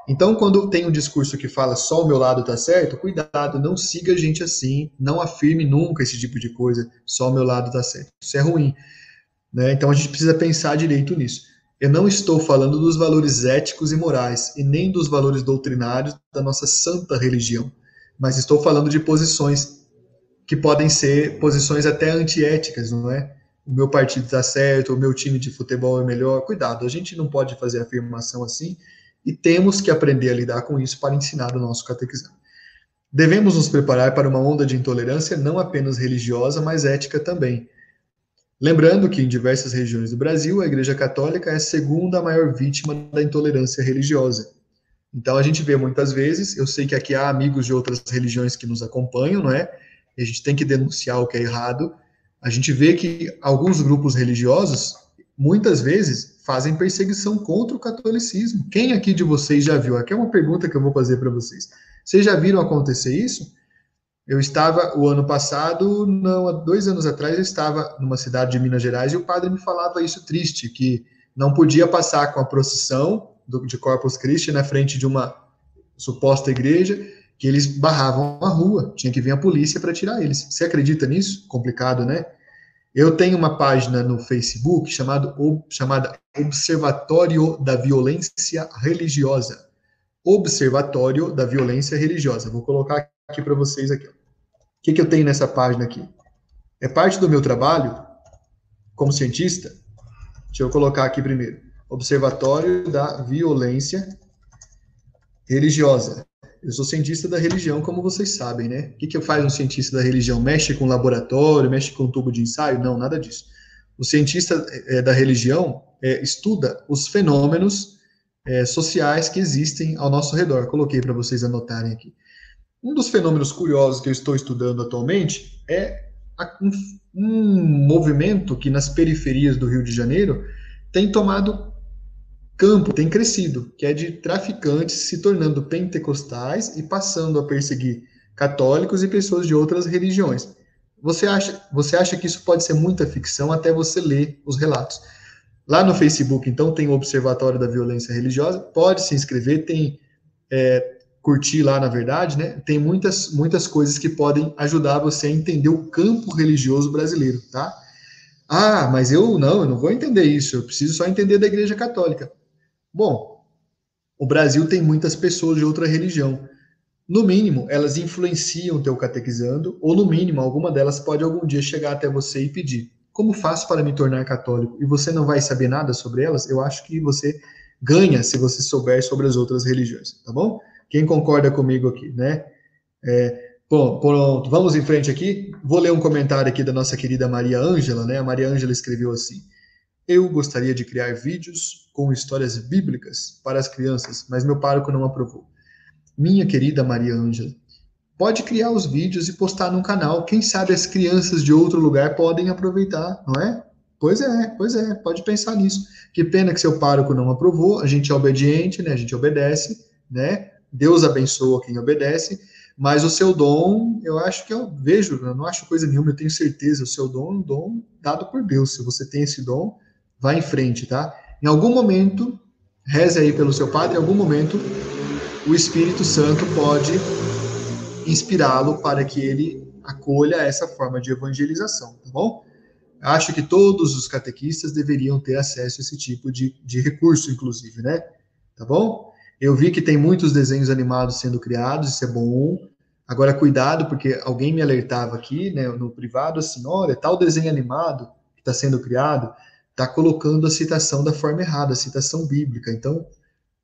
Então, quando tem um discurso que fala só o meu lado está certo, cuidado, não siga gente assim, não afirme nunca esse tipo de coisa, só o meu lado está certo. Isso é ruim. Né? Então, a gente precisa pensar direito nisso. Eu não estou falando dos valores éticos e morais, e nem dos valores doutrinários da nossa santa religião, mas estou falando de posições que podem ser posições até antiéticas, não é? O meu partido está certo, o meu time de futebol é melhor. Cuidado, a gente não pode fazer afirmação assim e temos que aprender a lidar com isso para ensinar o nosso catequizado. Devemos nos preparar para uma onda de intolerância não apenas religiosa, mas ética também. Lembrando que em diversas regiões do Brasil, a Igreja Católica é a segunda maior vítima da intolerância religiosa. Então a gente vê muitas vezes, eu sei que aqui há amigos de outras religiões que nos acompanham, não é? E a gente tem que denunciar o que é errado. A gente vê que alguns grupos religiosos, muitas vezes, fazem perseguição contra o catolicismo. Quem aqui de vocês já viu? Aqui é uma pergunta que eu vou fazer para vocês. Vocês já viram acontecer isso? Eu estava, o ano passado, não, há dois anos atrás, eu estava numa cidade de Minas Gerais e o padre me falava isso triste, que não podia passar com a procissão do, de Corpus Christi na frente de uma suposta igreja, que eles barravam a rua, tinha que vir a polícia para tirar eles. Você acredita nisso? Complicado, né? Eu tenho uma página no Facebook chamado, chamada Observatório da Violência Religiosa. Observatório da Violência Religiosa. Vou colocar aqui para vocês aqui. O que, que eu tenho nessa página aqui? É parte do meu trabalho como cientista. Deixa eu colocar aqui primeiro. Observatório da Violência Religiosa. Eu sou cientista da religião, como vocês sabem, né? O que, que faz um cientista da religião? Mexe com laboratório, mexe com tubo de ensaio? Não, nada disso. O cientista é, da religião é, estuda os fenômenos é, sociais que existem ao nosso redor. Coloquei para vocês anotarem aqui. Um dos fenômenos curiosos que eu estou estudando atualmente é um, um movimento que nas periferias do Rio de Janeiro tem tomado campo, tem crescido, que é de traficantes se tornando pentecostais e passando a perseguir católicos e pessoas de outras religiões. Você acha, você acha que isso pode ser muita ficção até você ler os relatos. Lá no Facebook, então, tem o Observatório da Violência Religiosa, pode se inscrever, tem é, curtir lá, na verdade, né? Tem muitas, muitas coisas que podem ajudar você a entender o campo religioso brasileiro, tá? Ah, mas eu não, eu não vou entender isso, eu preciso só entender da Igreja Católica. Bom, o Brasil tem muitas pessoas de outra religião. No mínimo, elas influenciam o teu catequizando, ou no mínimo, alguma delas pode algum dia chegar até você e pedir: como faço para me tornar católico? E você não vai saber nada sobre elas? Eu acho que você ganha se você souber sobre as outras religiões, tá bom? Quem concorda comigo aqui, né? É, bom, pronto, vamos em frente aqui. Vou ler um comentário aqui da nossa querida Maria Ângela, né? A Maria Ângela escreveu assim: Eu gostaria de criar vídeos com histórias bíblicas para as crianças, mas meu pároco não aprovou. Minha querida Maria Ângela, pode criar os vídeos e postar no canal. Quem sabe as crianças de outro lugar podem aproveitar, não é? Pois é, pois é, pode pensar nisso. Que pena que seu pároco não aprovou, a gente é obediente, né? A gente obedece, né? Deus abençoa quem obedece, mas o seu dom, eu acho que eu vejo, eu não acho coisa nenhuma, eu tenho certeza, o seu dom é um dom dado por Deus. Se você tem esse dom, vá em frente, tá? Em algum momento, reze aí pelo seu padre, em algum momento, o Espírito Santo pode inspirá-lo para que ele acolha essa forma de evangelização, tá bom? Acho que todos os catequistas deveriam ter acesso a esse tipo de, de recurso, inclusive, né? Tá bom? Eu vi que tem muitos desenhos animados sendo criados, isso é bom. Agora, cuidado, porque alguém me alertava aqui, né, no privado, assim, olha, tal desenho animado que está sendo criado está colocando a citação da forma errada, a citação bíblica. Então,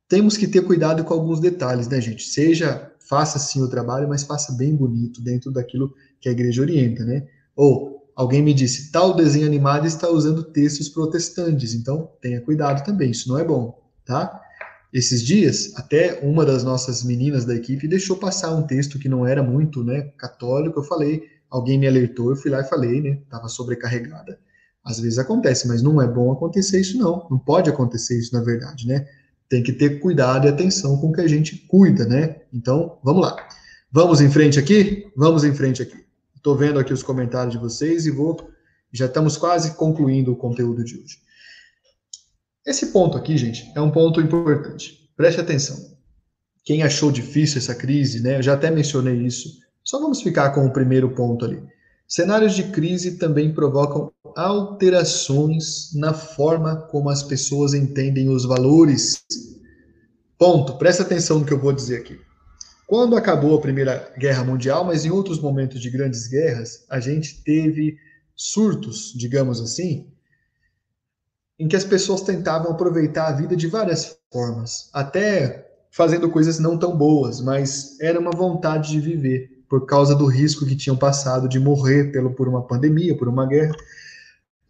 temos que ter cuidado com alguns detalhes, né, gente? Seja, faça sim o trabalho, mas faça bem bonito, dentro daquilo que a igreja orienta, né? Ou, alguém me disse, tal desenho animado está usando textos protestantes, então tenha cuidado também, isso não é bom, tá? Esses dias, até uma das nossas meninas da equipe deixou passar um texto que não era muito, né, católico. Eu falei, alguém me alertou, eu fui lá e falei, né, estava sobrecarregada. Às vezes acontece, mas não é bom acontecer isso não. Não pode acontecer isso na verdade, né? Tem que ter cuidado e atenção com o que a gente cuida, né? Então, vamos lá. Vamos em frente aqui? Vamos em frente aqui. Estou vendo aqui os comentários de vocês e vou. Já estamos quase concluindo o conteúdo de hoje. Esse ponto aqui, gente, é um ponto importante. Preste atenção. Quem achou difícil essa crise, né? Eu já até mencionei isso. Só vamos ficar com o primeiro ponto ali. Cenários de crise também provocam alterações na forma como as pessoas entendem os valores. Ponto. Presta atenção no que eu vou dizer aqui. Quando acabou a Primeira Guerra Mundial, mas em outros momentos de grandes guerras, a gente teve surtos, digamos assim, em que as pessoas tentavam aproveitar a vida de várias formas, até fazendo coisas não tão boas, mas era uma vontade de viver por causa do risco que tinham passado de morrer pelo, por uma pandemia, por uma guerra.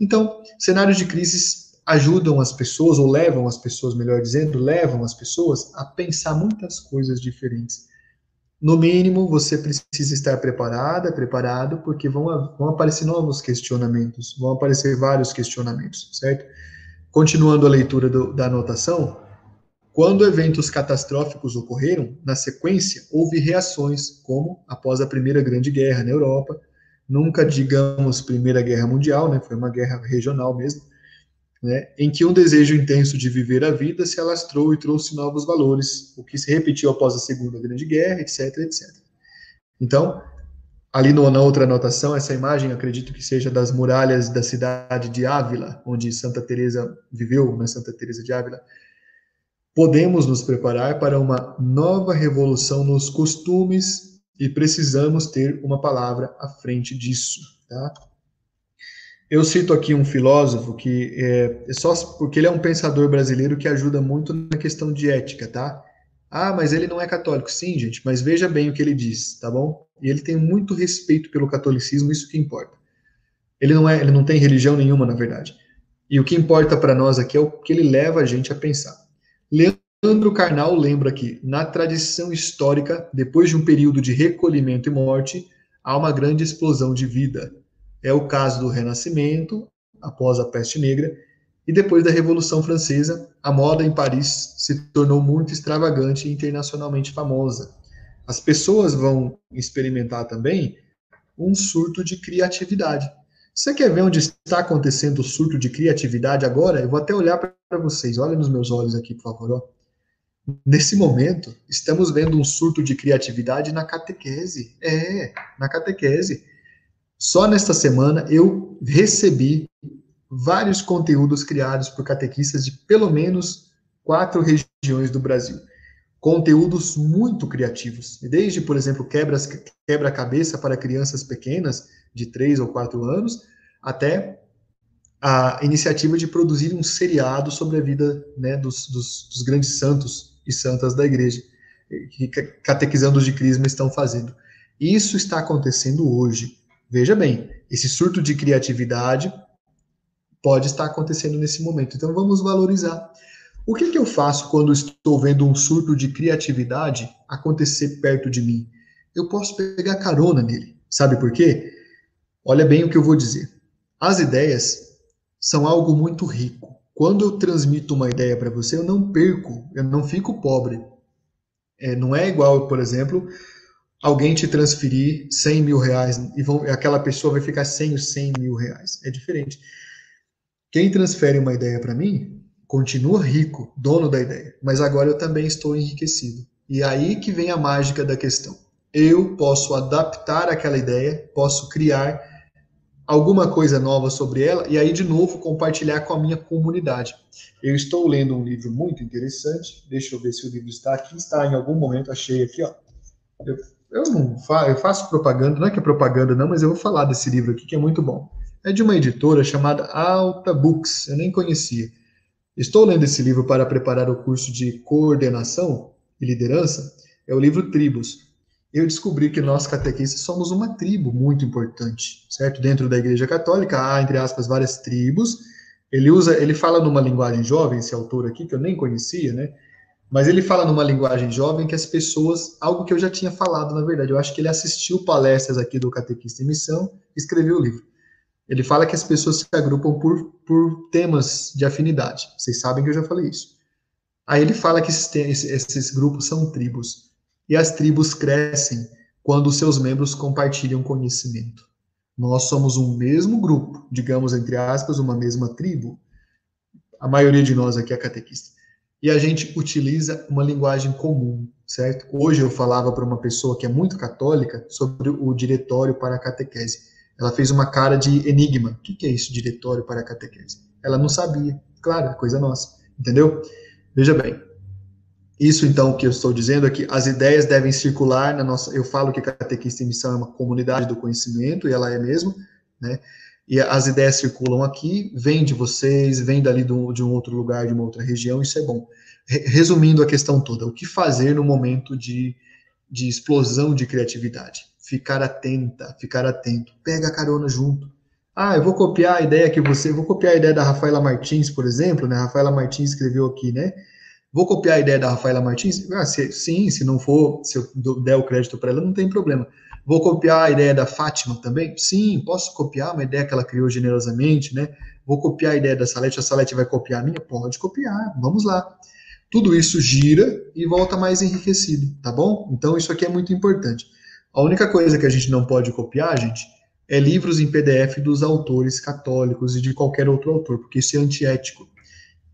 Então, cenários de crises ajudam as pessoas, ou levam as pessoas, melhor dizendo, levam as pessoas a pensar muitas coisas diferentes. No mínimo, você precisa estar preparada, preparado, porque vão, vão aparecer novos questionamentos, vão aparecer vários questionamentos, certo? Continuando a leitura do, da anotação, quando eventos catastróficos ocorreram, na sequência, houve reações, como após a Primeira Grande Guerra na Europa, nunca digamos Primeira Guerra Mundial, né, foi uma guerra regional mesmo, né, em que um desejo intenso de viver a vida se alastrou e trouxe novos valores, o que se repetiu após a Segunda Grande Guerra, etc, etc. Então, Ali no, na outra anotação, essa imagem, acredito que seja das muralhas da cidade de Ávila, onde Santa Teresa viveu, né, Santa Teresa de Ávila. Podemos nos preparar para uma nova revolução nos costumes e precisamos ter uma palavra à frente disso, tá? Eu cito aqui um filósofo que é, é só porque ele é um pensador brasileiro que ajuda muito na questão de ética, tá? Ah, mas ele não é católico. Sim, gente, mas veja bem o que ele diz, tá bom? E ele tem muito respeito pelo catolicismo, isso que importa. Ele não é, ele não tem religião nenhuma, na verdade. E o que importa para nós aqui é o que ele leva a gente a pensar. Leandro Carnal lembra que, na tradição histórica, depois de um período de recolhimento e morte, há uma grande explosão de vida. É o caso do Renascimento, após a Peste Negra, e depois da Revolução Francesa, a moda em Paris se tornou muito extravagante e internacionalmente famosa. As pessoas vão experimentar também um surto de criatividade. Você quer ver onde está acontecendo o surto de criatividade agora? Eu vou até olhar para vocês. Olhem nos meus olhos aqui, por favor. Ó. Nesse momento, estamos vendo um surto de criatividade na catequese. É, na catequese. Só nesta semana eu recebi vários conteúdos criados por catequistas de pelo menos quatro regiões do Brasil. Conteúdos muito criativos, desde, por exemplo, quebra-cabeça para crianças pequenas, de três ou quatro anos, até a iniciativa de produzir um seriado sobre a vida né, dos, dos, dos grandes santos e santas da igreja, que catequizando de Crisma estão fazendo. Isso está acontecendo hoje. Veja bem, esse surto de criatividade pode estar acontecendo nesse momento. Então vamos valorizar. O que, que eu faço quando estou vendo um surto de criatividade acontecer perto de mim? Eu posso pegar carona nele. Sabe por quê? Olha bem o que eu vou dizer. As ideias são algo muito rico. Quando eu transmito uma ideia para você, eu não perco, eu não fico pobre. É, não é igual, por exemplo, alguém te transferir 100 mil reais e vão, aquela pessoa vai ficar sem os 100 mil reais. É diferente. Quem transfere uma ideia para mim continua rico, dono da ideia, mas agora eu também estou enriquecido. E aí que vem a mágica da questão. Eu posso adaptar aquela ideia, posso criar alguma coisa nova sobre ela e aí de novo compartilhar com a minha comunidade. Eu estou lendo um livro muito interessante. Deixa eu ver se o livro está aqui. Está em algum momento, achei aqui, ó. Eu, eu não fa eu faço propaganda, não é que é propaganda não, mas eu vou falar desse livro aqui que é muito bom é de uma editora chamada Alta Books, eu nem conhecia. Estou lendo esse livro para preparar o curso de coordenação e liderança, é o livro Tribos. Eu descobri que nós catequistas somos uma tribo muito importante, certo? Dentro da Igreja Católica há, entre aspas, várias tribos. Ele usa, ele fala numa linguagem jovem, esse autor aqui, que eu nem conhecia, né? Mas ele fala numa linguagem jovem que as pessoas, algo que eu já tinha falado, na verdade, eu acho que ele assistiu palestras aqui do Catequista em Missão escreveu o livro. Ele fala que as pessoas se agrupam por, por temas de afinidade. Vocês sabem que eu já falei isso. Aí ele fala que esses, esses grupos são tribos. E as tribos crescem quando seus membros compartilham conhecimento. Nós somos um mesmo grupo, digamos entre aspas, uma mesma tribo. A maioria de nós aqui é catequista. E a gente utiliza uma linguagem comum, certo? Hoje eu falava para uma pessoa que é muito católica sobre o diretório para a catequese. Ela fez uma cara de enigma. O que é isso, diretório para a catequese? Ela não sabia. Claro, é coisa nossa. Entendeu? Veja bem. Isso, então, que eu estou dizendo é que as ideias devem circular na nossa. Eu falo que catequista em missão é uma comunidade do conhecimento, e ela é mesmo, né? E as ideias circulam aqui, vêm de vocês, vêm dali do, de um outro lugar, de uma outra região, isso é bom. Resumindo a questão toda, o que fazer no momento de, de explosão de criatividade? Ficar atenta, ficar atento. Pega a carona junto. Ah, eu vou copiar a ideia que você. Vou copiar a ideia da Rafaela Martins, por exemplo, né? A Rafaela Martins escreveu aqui, né? Vou copiar a ideia da Rafaela Martins? Ah, se, sim, se não for, se eu der o crédito para ela, não tem problema. Vou copiar a ideia da Fátima também? Sim, posso copiar uma ideia que ela criou generosamente, né? Vou copiar a ideia da Salete, a Salete vai copiar a minha? Pode copiar, vamos lá. Tudo isso gira e volta mais enriquecido, tá bom? Então isso aqui é muito importante. A única coisa que a gente não pode copiar, gente, é livros em PDF dos autores católicos e de qualquer outro autor, porque isso é antiético.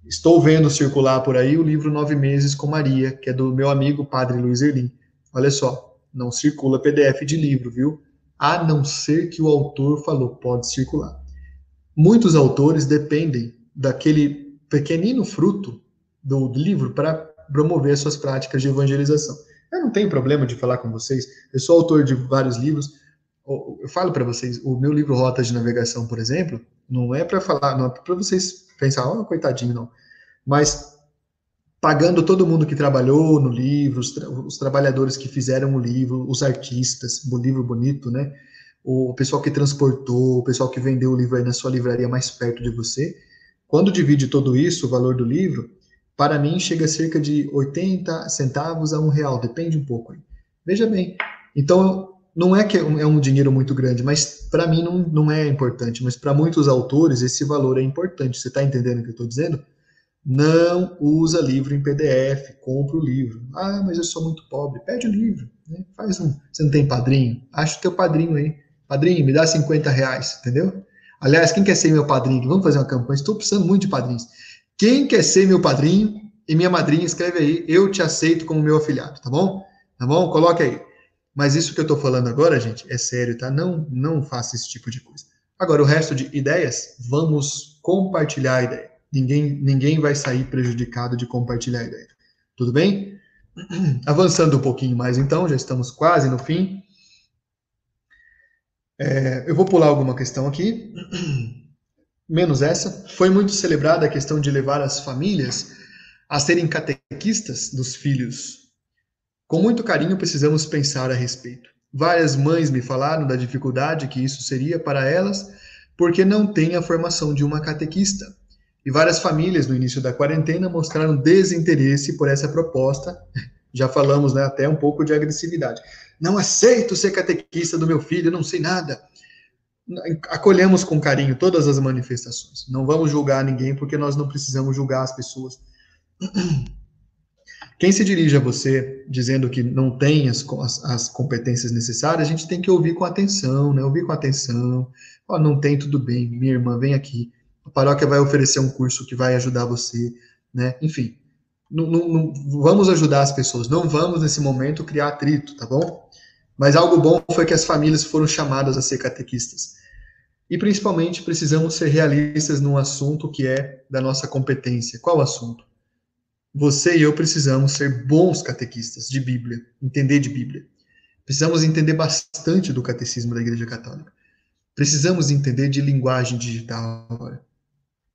Estou vendo circular por aí o livro Nove Meses com Maria, que é do meu amigo Padre Luiz Erlim. Olha só, não circula PDF de livro, viu? A não ser que o autor falou, pode circular. Muitos autores dependem daquele pequenino fruto do livro para promover suas práticas de evangelização. Eu não tenho problema de falar com vocês. Eu sou autor de vários livros. Eu falo para vocês, o meu livro Rotas de Navegação, por exemplo, não é para falar, não é para vocês pensar, oh, coitadinho, não. Mas pagando todo mundo que trabalhou no livro, os, tra os trabalhadores que fizeram o livro, os artistas, o livro bonito, né? O pessoal que transportou, o pessoal que vendeu o livro aí na sua livraria mais perto de você. Quando divide todo isso, o valor do livro, para mim chega cerca de 80 centavos a um real, depende um pouco. Veja bem, então não é que é um dinheiro muito grande, mas para mim não, não é importante, mas para muitos autores esse valor é importante. Você está entendendo o que eu estou dizendo? Não usa livro em PDF, compra o livro. Ah, mas eu sou muito pobre. Pede o livro. Né? Faz um. Você não tem padrinho? Acha o teu padrinho aí. Padrinho, me dá 50 reais, entendeu? Aliás, quem quer ser meu padrinho? Vamos fazer uma campanha. Estou precisando muito de padrinhos. Quem quer ser meu padrinho e minha madrinha, escreve aí. Eu te aceito como meu afiliado, tá bom? Tá bom? Coloque aí. Mas isso que eu estou falando agora, gente, é sério, tá? Não, não faça esse tipo de coisa. Agora, o resto de ideias, vamos compartilhar a ideia. Ninguém, ninguém vai sair prejudicado de compartilhar a ideia. Tudo bem? Avançando um pouquinho mais, então, já estamos quase no fim. É, eu vou pular alguma questão aqui, menos essa. Foi muito celebrada a questão de levar as famílias a serem catequistas dos filhos. Com muito carinho, precisamos pensar a respeito. Várias mães me falaram da dificuldade que isso seria para elas, porque não têm a formação de uma catequista. E várias famílias no início da quarentena mostraram desinteresse por essa proposta. Já falamos né, até um pouco de agressividade. Não aceito ser catequista do meu filho, não sei nada. Acolhemos com carinho todas as manifestações. Não vamos julgar ninguém, porque nós não precisamos julgar as pessoas. Quem se dirige a você dizendo que não tem as, as, as, competências necessárias, a gente tem que ouvir com atenção, né? Ouvir com atenção. Oh, não tem, tudo bem, minha irmã, vem aqui a paróquia vai oferecer um curso que vai ajudar você, né? Enfim, não, não, não, vamos ajudar as pessoas, não vamos nesse momento criar atrito, tá bom? Mas algo bom foi que as famílias foram chamadas a ser catequistas. E principalmente precisamos ser realistas num assunto que é da nossa competência. Qual assunto? Você e eu precisamos ser bons catequistas de Bíblia, entender de Bíblia. Precisamos entender bastante do catecismo da Igreja Católica. Precisamos entender de linguagem digital agora.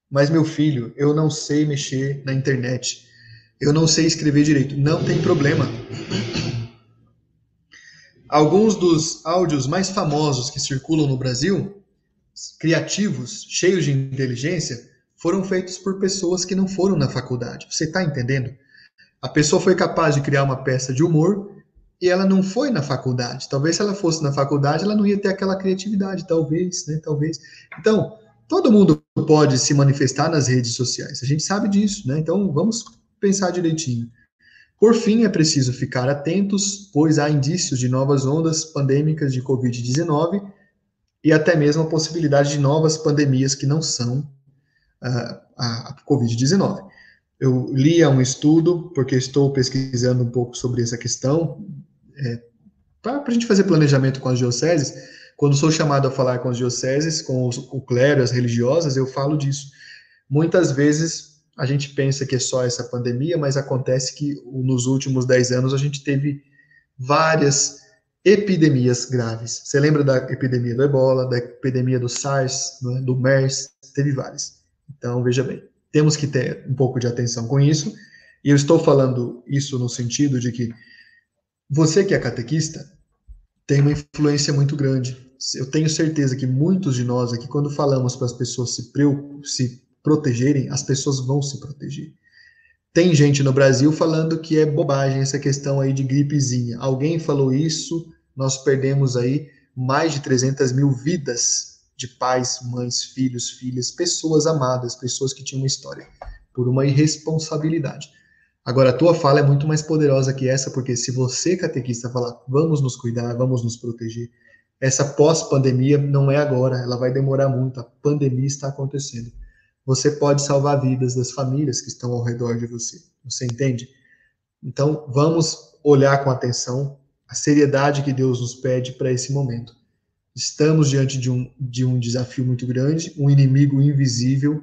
Mas, meu filho, eu não sei mexer na internet. Eu não sei escrever direito. Não tem problema. Alguns dos áudios mais famosos que circulam no Brasil, criativos, cheios de inteligência, foram feitos por pessoas que não foram na faculdade. Você está entendendo? A pessoa foi capaz de criar uma peça de humor e ela não foi na faculdade. Talvez se ela fosse na faculdade, ela não ia ter aquela criatividade, talvez, né? Talvez. Então, Todo mundo pode se manifestar nas redes sociais, a gente sabe disso, né? Então vamos pensar direitinho. Por fim, é preciso ficar atentos, pois há indícios de novas ondas pandêmicas de Covid-19 e até mesmo a possibilidade de novas pandemias que não são uh, a Covid-19. Eu li um estudo, porque estou pesquisando um pouco sobre essa questão, é, para a gente fazer planejamento com as dioceses, quando sou chamado a falar com as dioceses, com os, o clero, as religiosas, eu falo disso. Muitas vezes a gente pensa que é só essa pandemia, mas acontece que nos últimos dez anos a gente teve várias epidemias graves. Você lembra da epidemia do ebola, da epidemia do SARS, é? do MERS? Teve várias. Então, veja bem, temos que ter um pouco de atenção com isso. E eu estou falando isso no sentido de que você que é catequista tem uma influência muito grande eu tenho certeza que muitos de nós aqui, quando falamos para as pessoas se, se protegerem, as pessoas vão se proteger. Tem gente no Brasil falando que é bobagem essa questão aí de gripezinha. Alguém falou isso, nós perdemos aí mais de 300 mil vidas de pais, mães, filhos, filhas, pessoas amadas, pessoas que tinham uma história, por uma irresponsabilidade. Agora, a tua fala é muito mais poderosa que essa, porque se você, catequista, falar, vamos nos cuidar, vamos nos proteger, essa pós-pandemia não é agora, ela vai demorar muito. A pandemia está acontecendo. Você pode salvar vidas das famílias que estão ao redor de você. Você entende? Então, vamos olhar com atenção a seriedade que Deus nos pede para esse momento. Estamos diante de um, de um desafio muito grande, um inimigo invisível,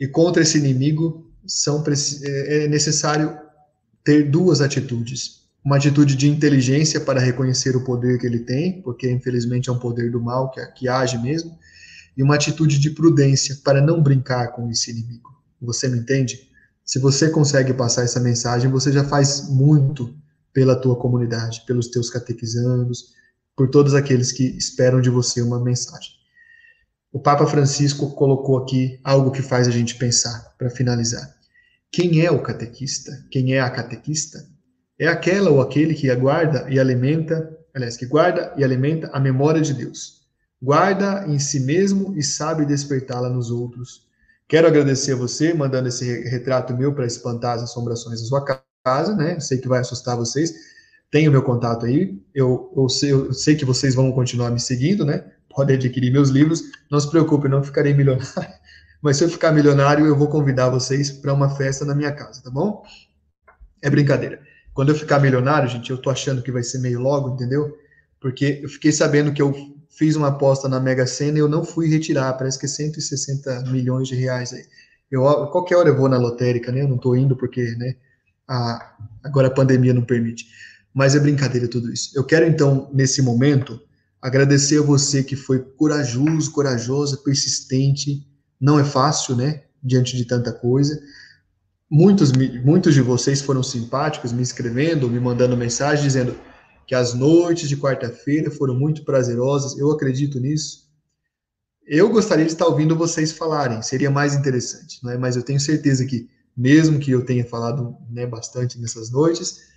e contra esse inimigo são, é, é necessário ter duas atitudes uma atitude de inteligência para reconhecer o poder que ele tem, porque infelizmente é um poder do mal que, que age mesmo, e uma atitude de prudência para não brincar com esse inimigo. Você me entende? Se você consegue passar essa mensagem, você já faz muito pela tua comunidade, pelos teus catequizandos, por todos aqueles que esperam de você uma mensagem. O Papa Francisco colocou aqui algo que faz a gente pensar, para finalizar. Quem é o catequista? Quem é a catequista? É aquela ou aquele que aguarda e alimenta, aliás, que guarda e alimenta a memória de Deus. Guarda em si mesmo e sabe despertá-la nos outros. Quero agradecer a você, mandando esse retrato meu para espantar as assombrações da sua casa, né? Sei que vai assustar vocês. Tenho meu contato aí. Eu, eu, sei, eu sei que vocês vão continuar me seguindo, né? Podem adquirir meus livros. Não se preocupe, não ficarei milionário. Mas se eu ficar milionário, eu vou convidar vocês para uma festa na minha casa, tá bom? É brincadeira. Quando eu ficar milionário, gente, eu tô achando que vai ser meio logo, entendeu? Porque eu fiquei sabendo que eu fiz uma aposta na Mega Sena e eu não fui retirar, parece que é 160 milhões de reais aí. Eu, qualquer hora eu vou na lotérica, né? Eu não tô indo porque, né, a, agora a pandemia não permite. Mas é brincadeira tudo isso. Eu quero então, nesse momento, agradecer a você que foi corajoso, corajosa, persistente. Não é fácil, né? Diante de tanta coisa. Muitos, muitos de vocês foram simpáticos, me escrevendo, me mandando mensagem dizendo que as noites de quarta-feira foram muito prazerosas. Eu acredito nisso. Eu gostaria de estar ouvindo vocês falarem, seria mais interessante, não é? Mas eu tenho certeza que, mesmo que eu tenha falado né, bastante nessas noites,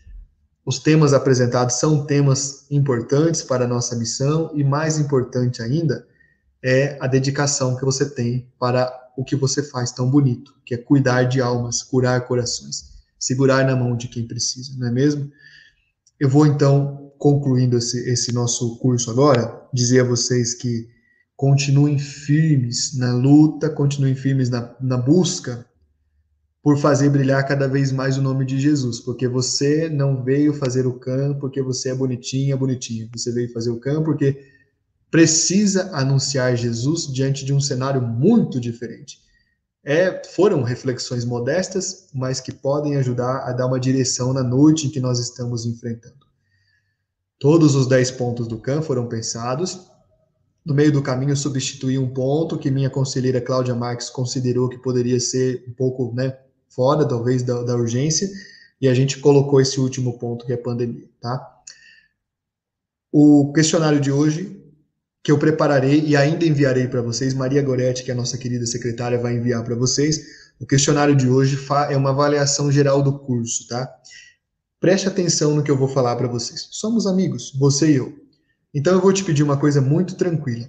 os temas apresentados são temas importantes para a nossa missão e, mais importante ainda, é a dedicação que você tem para o que você faz tão bonito, que é cuidar de almas, curar corações, segurar na mão de quem precisa, não é mesmo? Eu vou então, concluindo esse, esse nosso curso agora, dizer a vocês que continuem firmes na luta, continuem firmes na, na busca por fazer brilhar cada vez mais o nome de Jesus, porque você não veio fazer o campo porque você é bonitinha, bonitinho. Você veio fazer o campo porque precisa anunciar Jesus diante de um cenário muito diferente. É, foram reflexões modestas, mas que podem ajudar a dar uma direção na noite em que nós estamos enfrentando. Todos os dez pontos do CAN foram pensados. No meio do caminho, substituí um ponto que minha conselheira Cláudia Marques considerou que poderia ser um pouco né, fora, talvez, da, da urgência, e a gente colocou esse último ponto, que é pandemia, tá? O questionário de hoje que eu prepararei e ainda enviarei para vocês. Maria Goretti, que é a nossa querida secretária, vai enviar para vocês. O questionário de hoje é uma avaliação geral do curso, tá? Preste atenção no que eu vou falar para vocês. Somos amigos, você e eu. Então eu vou te pedir uma coisa muito tranquila.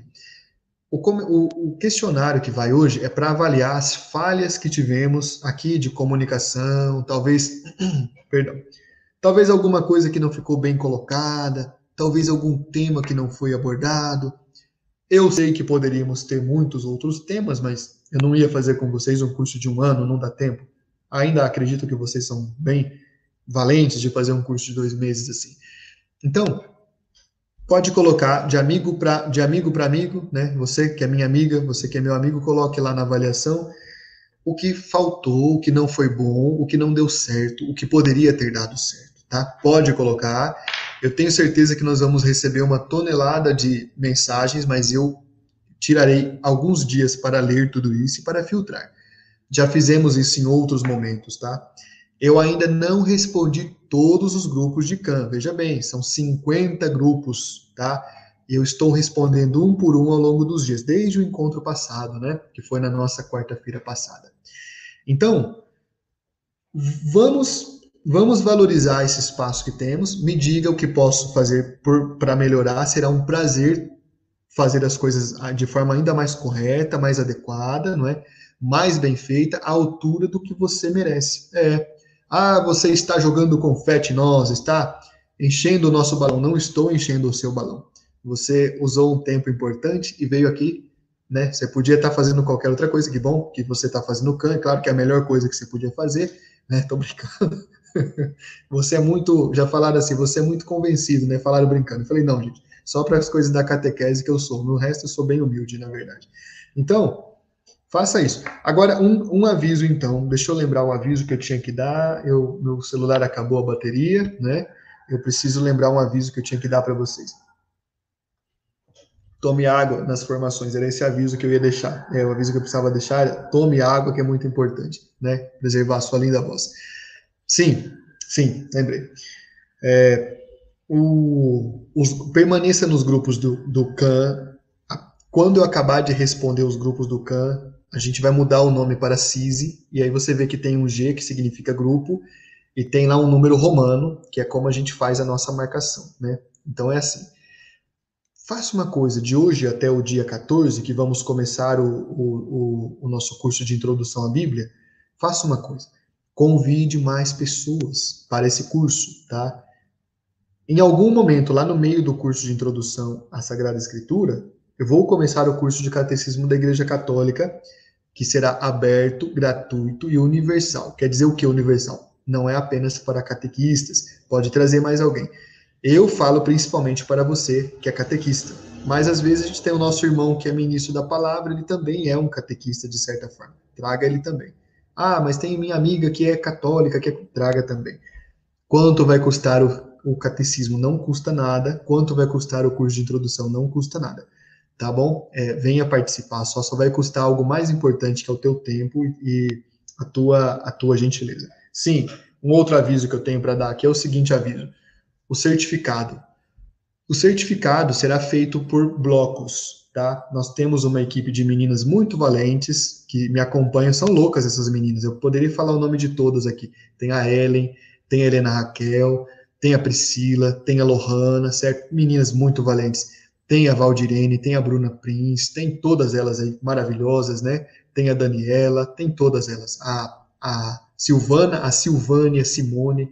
O, questionário que vai hoje é para avaliar as falhas que tivemos aqui de comunicação, talvez, perdão, talvez alguma coisa que não ficou bem colocada, talvez algum tema que não foi abordado, eu sei que poderíamos ter muitos outros temas, mas eu não ia fazer com vocês um curso de um ano, não dá tempo. Ainda acredito que vocês são bem valentes de fazer um curso de dois meses assim. Então, pode colocar de amigo para de amigo para amigo, né? Você que é minha amiga, você que é meu amigo, coloque lá na avaliação o que faltou, o que não foi bom, o que não deu certo, o que poderia ter dado certo, tá? Pode colocar eu tenho certeza que nós vamos receber uma tonelada de mensagens, mas eu tirarei alguns dias para ler tudo isso e para filtrar. Já fizemos isso em outros momentos, tá? Eu ainda não respondi todos os grupos de CAN. Veja bem, são 50 grupos, tá? Eu estou respondendo um por um ao longo dos dias, desde o encontro passado, né? Que foi na nossa quarta-feira passada. Então, vamos Vamos valorizar esse espaço que temos. Me diga o que posso fazer para melhorar. Será um prazer fazer as coisas ah, de forma ainda mais correta, mais adequada, não é? Mais bem feita, à altura do que você merece. É. Ah, você está jogando confete nós, está enchendo o nosso balão. Não estou enchendo o seu balão. Você usou um tempo importante e veio aqui, né? Você podia estar fazendo qualquer outra coisa, que bom que você está fazendo can, claro que é a melhor coisa que você podia fazer, né? Tô brincando. você é muito, já falaram assim, você é muito convencido, né? Falaram brincando. Eu falei, não, gente, só para as coisas da catequese que eu sou. No resto, eu sou bem humilde, na verdade. Então, faça isso. Agora, um, um aviso, então. Deixa eu lembrar o aviso que eu tinha que dar. Eu, meu celular acabou a bateria, né? Eu preciso lembrar um aviso que eu tinha que dar para vocês. Tome água nas formações, era esse aviso que eu ia deixar. É o aviso que eu precisava deixar. Tome água, que é muito importante, né? Preservar a sua linda voz. Sim, sim, lembrei. É, o, os, permaneça nos grupos do, do CAN. Quando eu acabar de responder os grupos do CAN, a gente vai mudar o nome para CISI, e aí você vê que tem um G, que significa grupo, e tem lá um número romano, que é como a gente faz a nossa marcação, né? Então é assim. Faça uma coisa, de hoje até o dia 14, que vamos começar o, o, o, o nosso curso de introdução à Bíblia, faça uma coisa. Convide mais pessoas para esse curso, tá? Em algum momento, lá no meio do curso de introdução à Sagrada Escritura, eu vou começar o curso de Catecismo da Igreja Católica, que será aberto, gratuito e universal. Quer dizer o que universal? Não é apenas para catequistas, pode trazer mais alguém. Eu falo principalmente para você que é catequista, mas às vezes a gente tem o nosso irmão que é ministro da palavra, ele também é um catequista de certa forma. Traga ele também. Ah, mas tem minha amiga que é católica, que é... traga também. Quanto vai custar o, o catecismo? Não custa nada. Quanto vai custar o curso de introdução? Não custa nada tá bom? É, venha participar, só só vai custar algo mais importante que é o teu tempo e a tua, a tua gentileza. Sim, um outro aviso que eu tenho para dar aqui é o seguinte aviso: o certificado. O certificado será feito por blocos, tá? Nós temos uma equipe de meninas muito valentes que me acompanham, são loucas essas meninas. Eu poderia falar o nome de todas aqui. Tem a Ellen, tem a Helena Raquel, tem a Priscila, tem a Lohana, certo? Meninas muito valentes tem a Valdirene, tem a Bruna Prince, tem todas elas aí maravilhosas, né? Tem a Daniela, tem todas elas. A, a Silvana, a Silvânia, a Simone,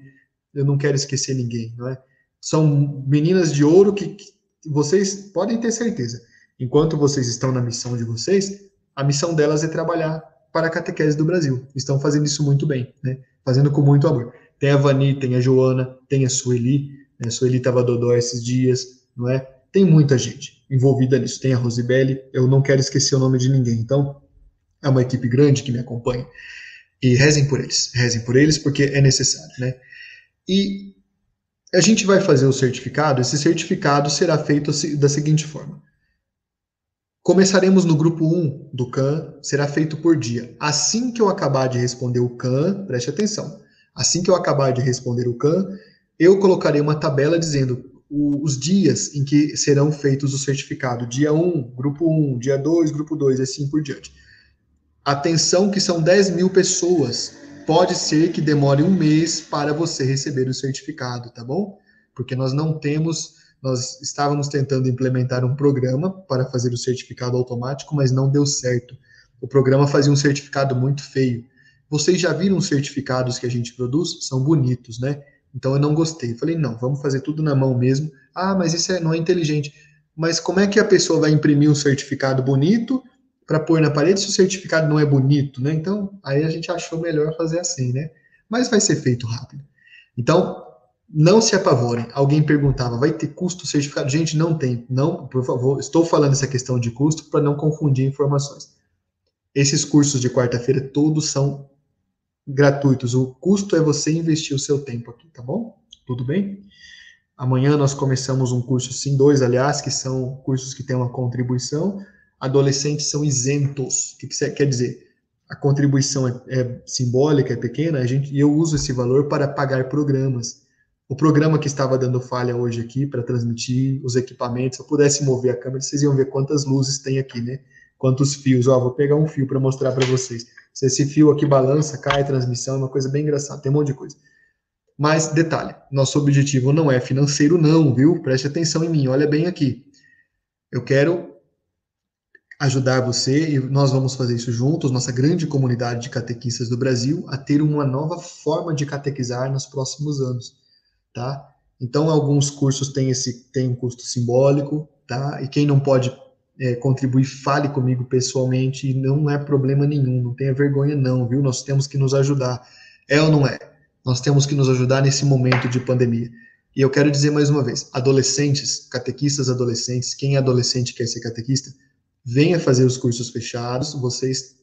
eu não quero esquecer ninguém, não é? São meninas de ouro que, que vocês podem ter certeza. Enquanto vocês estão na missão de vocês, a missão delas é trabalhar para a catequese do Brasil. Estão fazendo isso muito bem, né? Fazendo com muito amor. Tem a Vani, tem a Joana, tem a Sueli, né? a Sueli estava dodó esses dias, não é? Tem muita gente envolvida nisso. Tem a Rosibelli, eu não quero esquecer o nome de ninguém. Então, é uma equipe grande que me acompanha. E rezem por eles. Rezem por eles porque é necessário, né? E a gente vai fazer o certificado. Esse certificado será feito da seguinte forma. Começaremos no grupo 1 do CAN, será feito por dia. Assim que eu acabar de responder o CAN, preste atenção. Assim que eu acabar de responder o CAN, eu colocarei uma tabela dizendo o, os dias em que serão feitos o certificado. Dia 1, grupo 1, dia 2, grupo 2, e assim por diante. Atenção que são 10 mil pessoas. Pode ser que demore um mês para você receber o certificado, tá bom? Porque nós não temos, nós estávamos tentando implementar um programa para fazer o certificado automático, mas não deu certo. O programa fazia um certificado muito feio. Vocês já viram os certificados que a gente produz? São bonitos, né? Então eu não gostei. Falei, não, vamos fazer tudo na mão mesmo. Ah, mas isso é, não é inteligente. Mas como é que a pessoa vai imprimir um certificado bonito para pôr na parede se o certificado não é bonito, né? Então, aí a gente achou melhor fazer assim, né? Mas vai ser feito rápido. Então, não se apavorem. Alguém perguntava, vai ter custo certificado? Gente, não tem. Não, por favor, estou falando essa questão de custo para não confundir informações. Esses cursos de quarta-feira todos são gratuitos. O custo é você investir o seu tempo aqui, tá bom? Tudo bem? Amanhã nós começamos um curso, sim, dois, aliás, que são cursos que têm uma contribuição. Adolescentes são isentos. O que, que quer dizer? A contribuição é, é simbólica, é pequena, a gente, e eu uso esse valor para pagar programas. O programa que estava dando falha hoje aqui para transmitir os equipamentos, se eu pudesse mover a câmera, vocês iam ver quantas luzes tem aqui, né? Quantos fios. Ó, vou pegar um fio para mostrar para vocês. Se esse fio aqui balança, cai transmissão, é uma coisa bem engraçada, tem um monte de coisa. Mas, detalhe, nosso objetivo não é financeiro, não, viu? Preste atenção em mim, olha bem aqui. Eu quero ajudar você, e nós vamos fazer isso juntos, nossa grande comunidade de catequistas do Brasil, a ter uma nova forma de catequizar nos próximos anos, tá? Então, alguns cursos têm esse têm um custo simbólico, tá? E quem não pode é, contribuir, fale comigo pessoalmente, e não é problema nenhum, não tenha vergonha não, viu? Nós temos que nos ajudar. É ou não é? Nós temos que nos ajudar nesse momento de pandemia. E eu quero dizer mais uma vez, adolescentes, catequistas adolescentes, quem é adolescente quer ser catequista, venha fazer os cursos fechados, vocês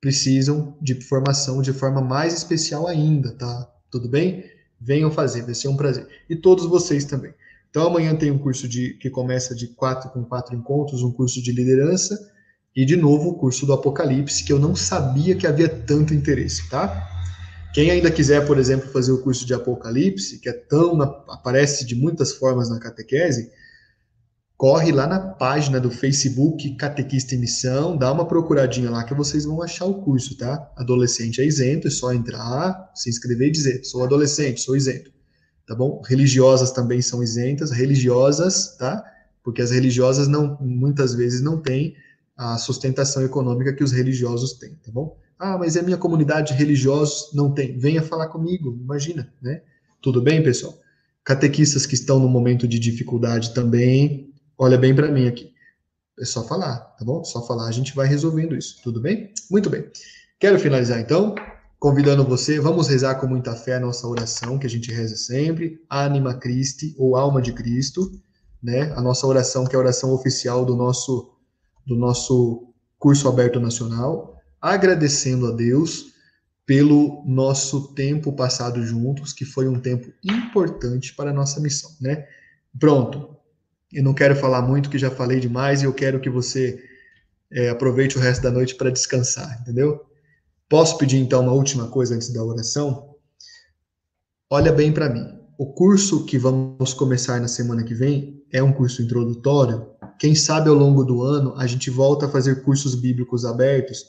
precisam de formação de forma mais especial ainda, tá? Tudo bem? Venham fazer, vai ser um prazer. E todos vocês também. Então amanhã tem um curso de que começa de quatro com quatro encontros, um curso de liderança e de novo o curso do Apocalipse, que eu não sabia que havia tanto interesse, tá? Quem ainda quiser, por exemplo, fazer o curso de Apocalipse, que é tão aparece de muitas formas na catequese, corre lá na página do Facebook Catequista em Missão, dá uma procuradinha lá que vocês vão achar o curso, tá? Adolescente é isento, é só entrar, se inscrever e dizer: sou adolescente, sou isento. Tá bom? Religiosas também são isentas, religiosas, tá? Porque as religiosas não muitas vezes não têm a sustentação econômica que os religiosos têm, tá bom? Ah, mas é minha comunidade de religiosos não tem. Venha falar comigo, imagina, né? Tudo bem, pessoal? Catequistas que estão no momento de dificuldade também, olha bem para mim aqui. É só falar, tá bom? Só falar, a gente vai resolvendo isso, tudo bem? Muito bem. Quero finalizar então, convidando você, vamos rezar com muita fé a nossa oração, que a gente reza sempre, Anima Christi, ou Alma de Cristo, né? A nossa oração, que é a oração oficial do nosso, do nosso curso aberto nacional, agradecendo a Deus pelo nosso tempo passado juntos, que foi um tempo importante para a nossa missão, né? Pronto. Eu não quero falar muito, que já falei demais, e eu quero que você é, aproveite o resto da noite para descansar, entendeu? Posso pedir então uma última coisa antes da oração? Olha bem para mim. O curso que vamos começar na semana que vem é um curso introdutório. Quem sabe ao longo do ano a gente volta a fazer cursos bíblicos abertos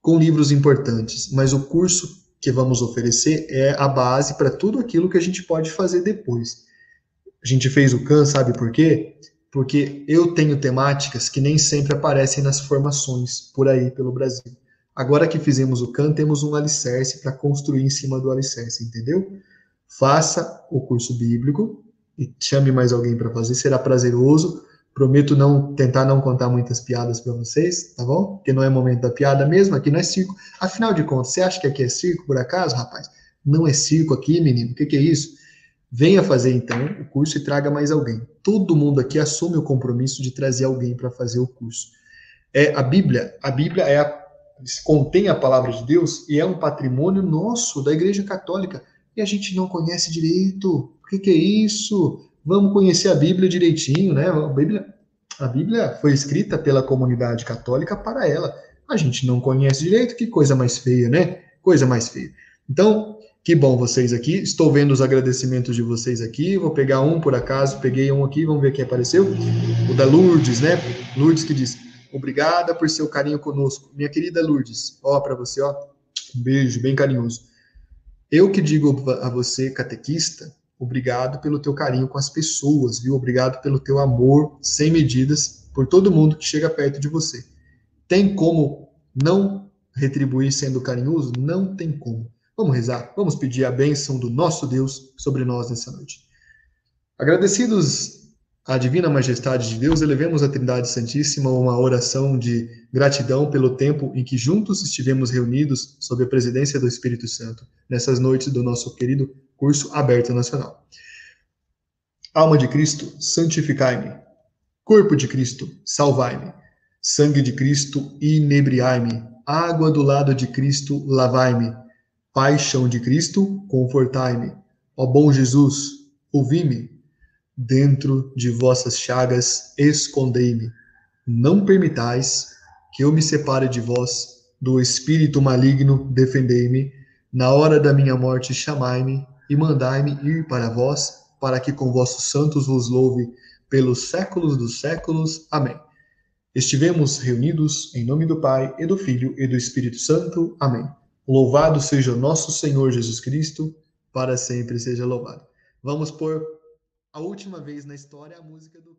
com livros importantes, mas o curso que vamos oferecer é a base para tudo aquilo que a gente pode fazer depois. A gente fez o CAN, sabe por quê? Porque eu tenho temáticas que nem sempre aparecem nas formações por aí pelo Brasil. Agora que fizemos o CAN, temos um alicerce para construir em cima do alicerce, entendeu? Faça o curso bíblico e chame mais alguém para fazer, será prazeroso Prometo não tentar não contar muitas piadas para vocês, tá bom? Porque não é momento da piada mesmo, aqui não é circo. Afinal de contas, você acha que aqui é circo, por acaso, rapaz? Não é circo aqui, menino. O que, que é isso? Venha fazer então o curso e traga mais alguém. Todo mundo aqui assume o compromisso de trazer alguém para fazer o curso. É a Bíblia. A Bíblia é a, contém a palavra de Deus e é um patrimônio nosso da Igreja Católica e a gente não conhece direito. O que, que é isso? vamos conhecer a Bíblia direitinho, né? A Bíblia, a Bíblia foi escrita pela comunidade católica para ela. A gente não conhece direito, que coisa mais feia, né? Coisa mais feia. Então, que bom vocês aqui. Estou vendo os agradecimentos de vocês aqui. Vou pegar um por acaso, peguei um aqui, vamos ver quem apareceu. O da Lourdes, né? Lourdes que diz: "Obrigada por seu carinho conosco". Minha querida Lourdes, ó para você, ó. Um beijo bem carinhoso. Eu que digo a você, catequista, Obrigado pelo teu carinho com as pessoas, viu? Obrigado pelo teu amor sem medidas por todo mundo que chega perto de você. Tem como não retribuir sendo carinhoso? Não tem como. Vamos rezar, vamos pedir a bênção do nosso Deus sobre nós nessa noite. Agradecidos à divina majestade de Deus, elevemos à Trindade Santíssima uma oração de gratidão pelo tempo em que juntos estivemos reunidos sob a presidência do Espírito Santo, nessas noites do nosso querido curso aberto nacional. Alma de Cristo, santificai-me. Corpo de Cristo, salvai-me. Sangue de Cristo, inebriai-me. Água do lado de Cristo, lavai-me. Paixão de Cristo, confortai-me. Ó bom Jesus, ouvi-me. Dentro de vossas chagas, escondei-me. Não permitais que eu me separe de vós. Do espírito maligno, defendei-me. Na hora da minha morte, chamai-me e mandai-me ir para vós, para que com vossos santos vos louve pelos séculos dos séculos. Amém. Estivemos reunidos em nome do Pai, e do Filho, e do Espírito Santo. Amém. Louvado seja o nosso Senhor Jesus Cristo, para sempre seja louvado. Vamos por a última vez na história a música do.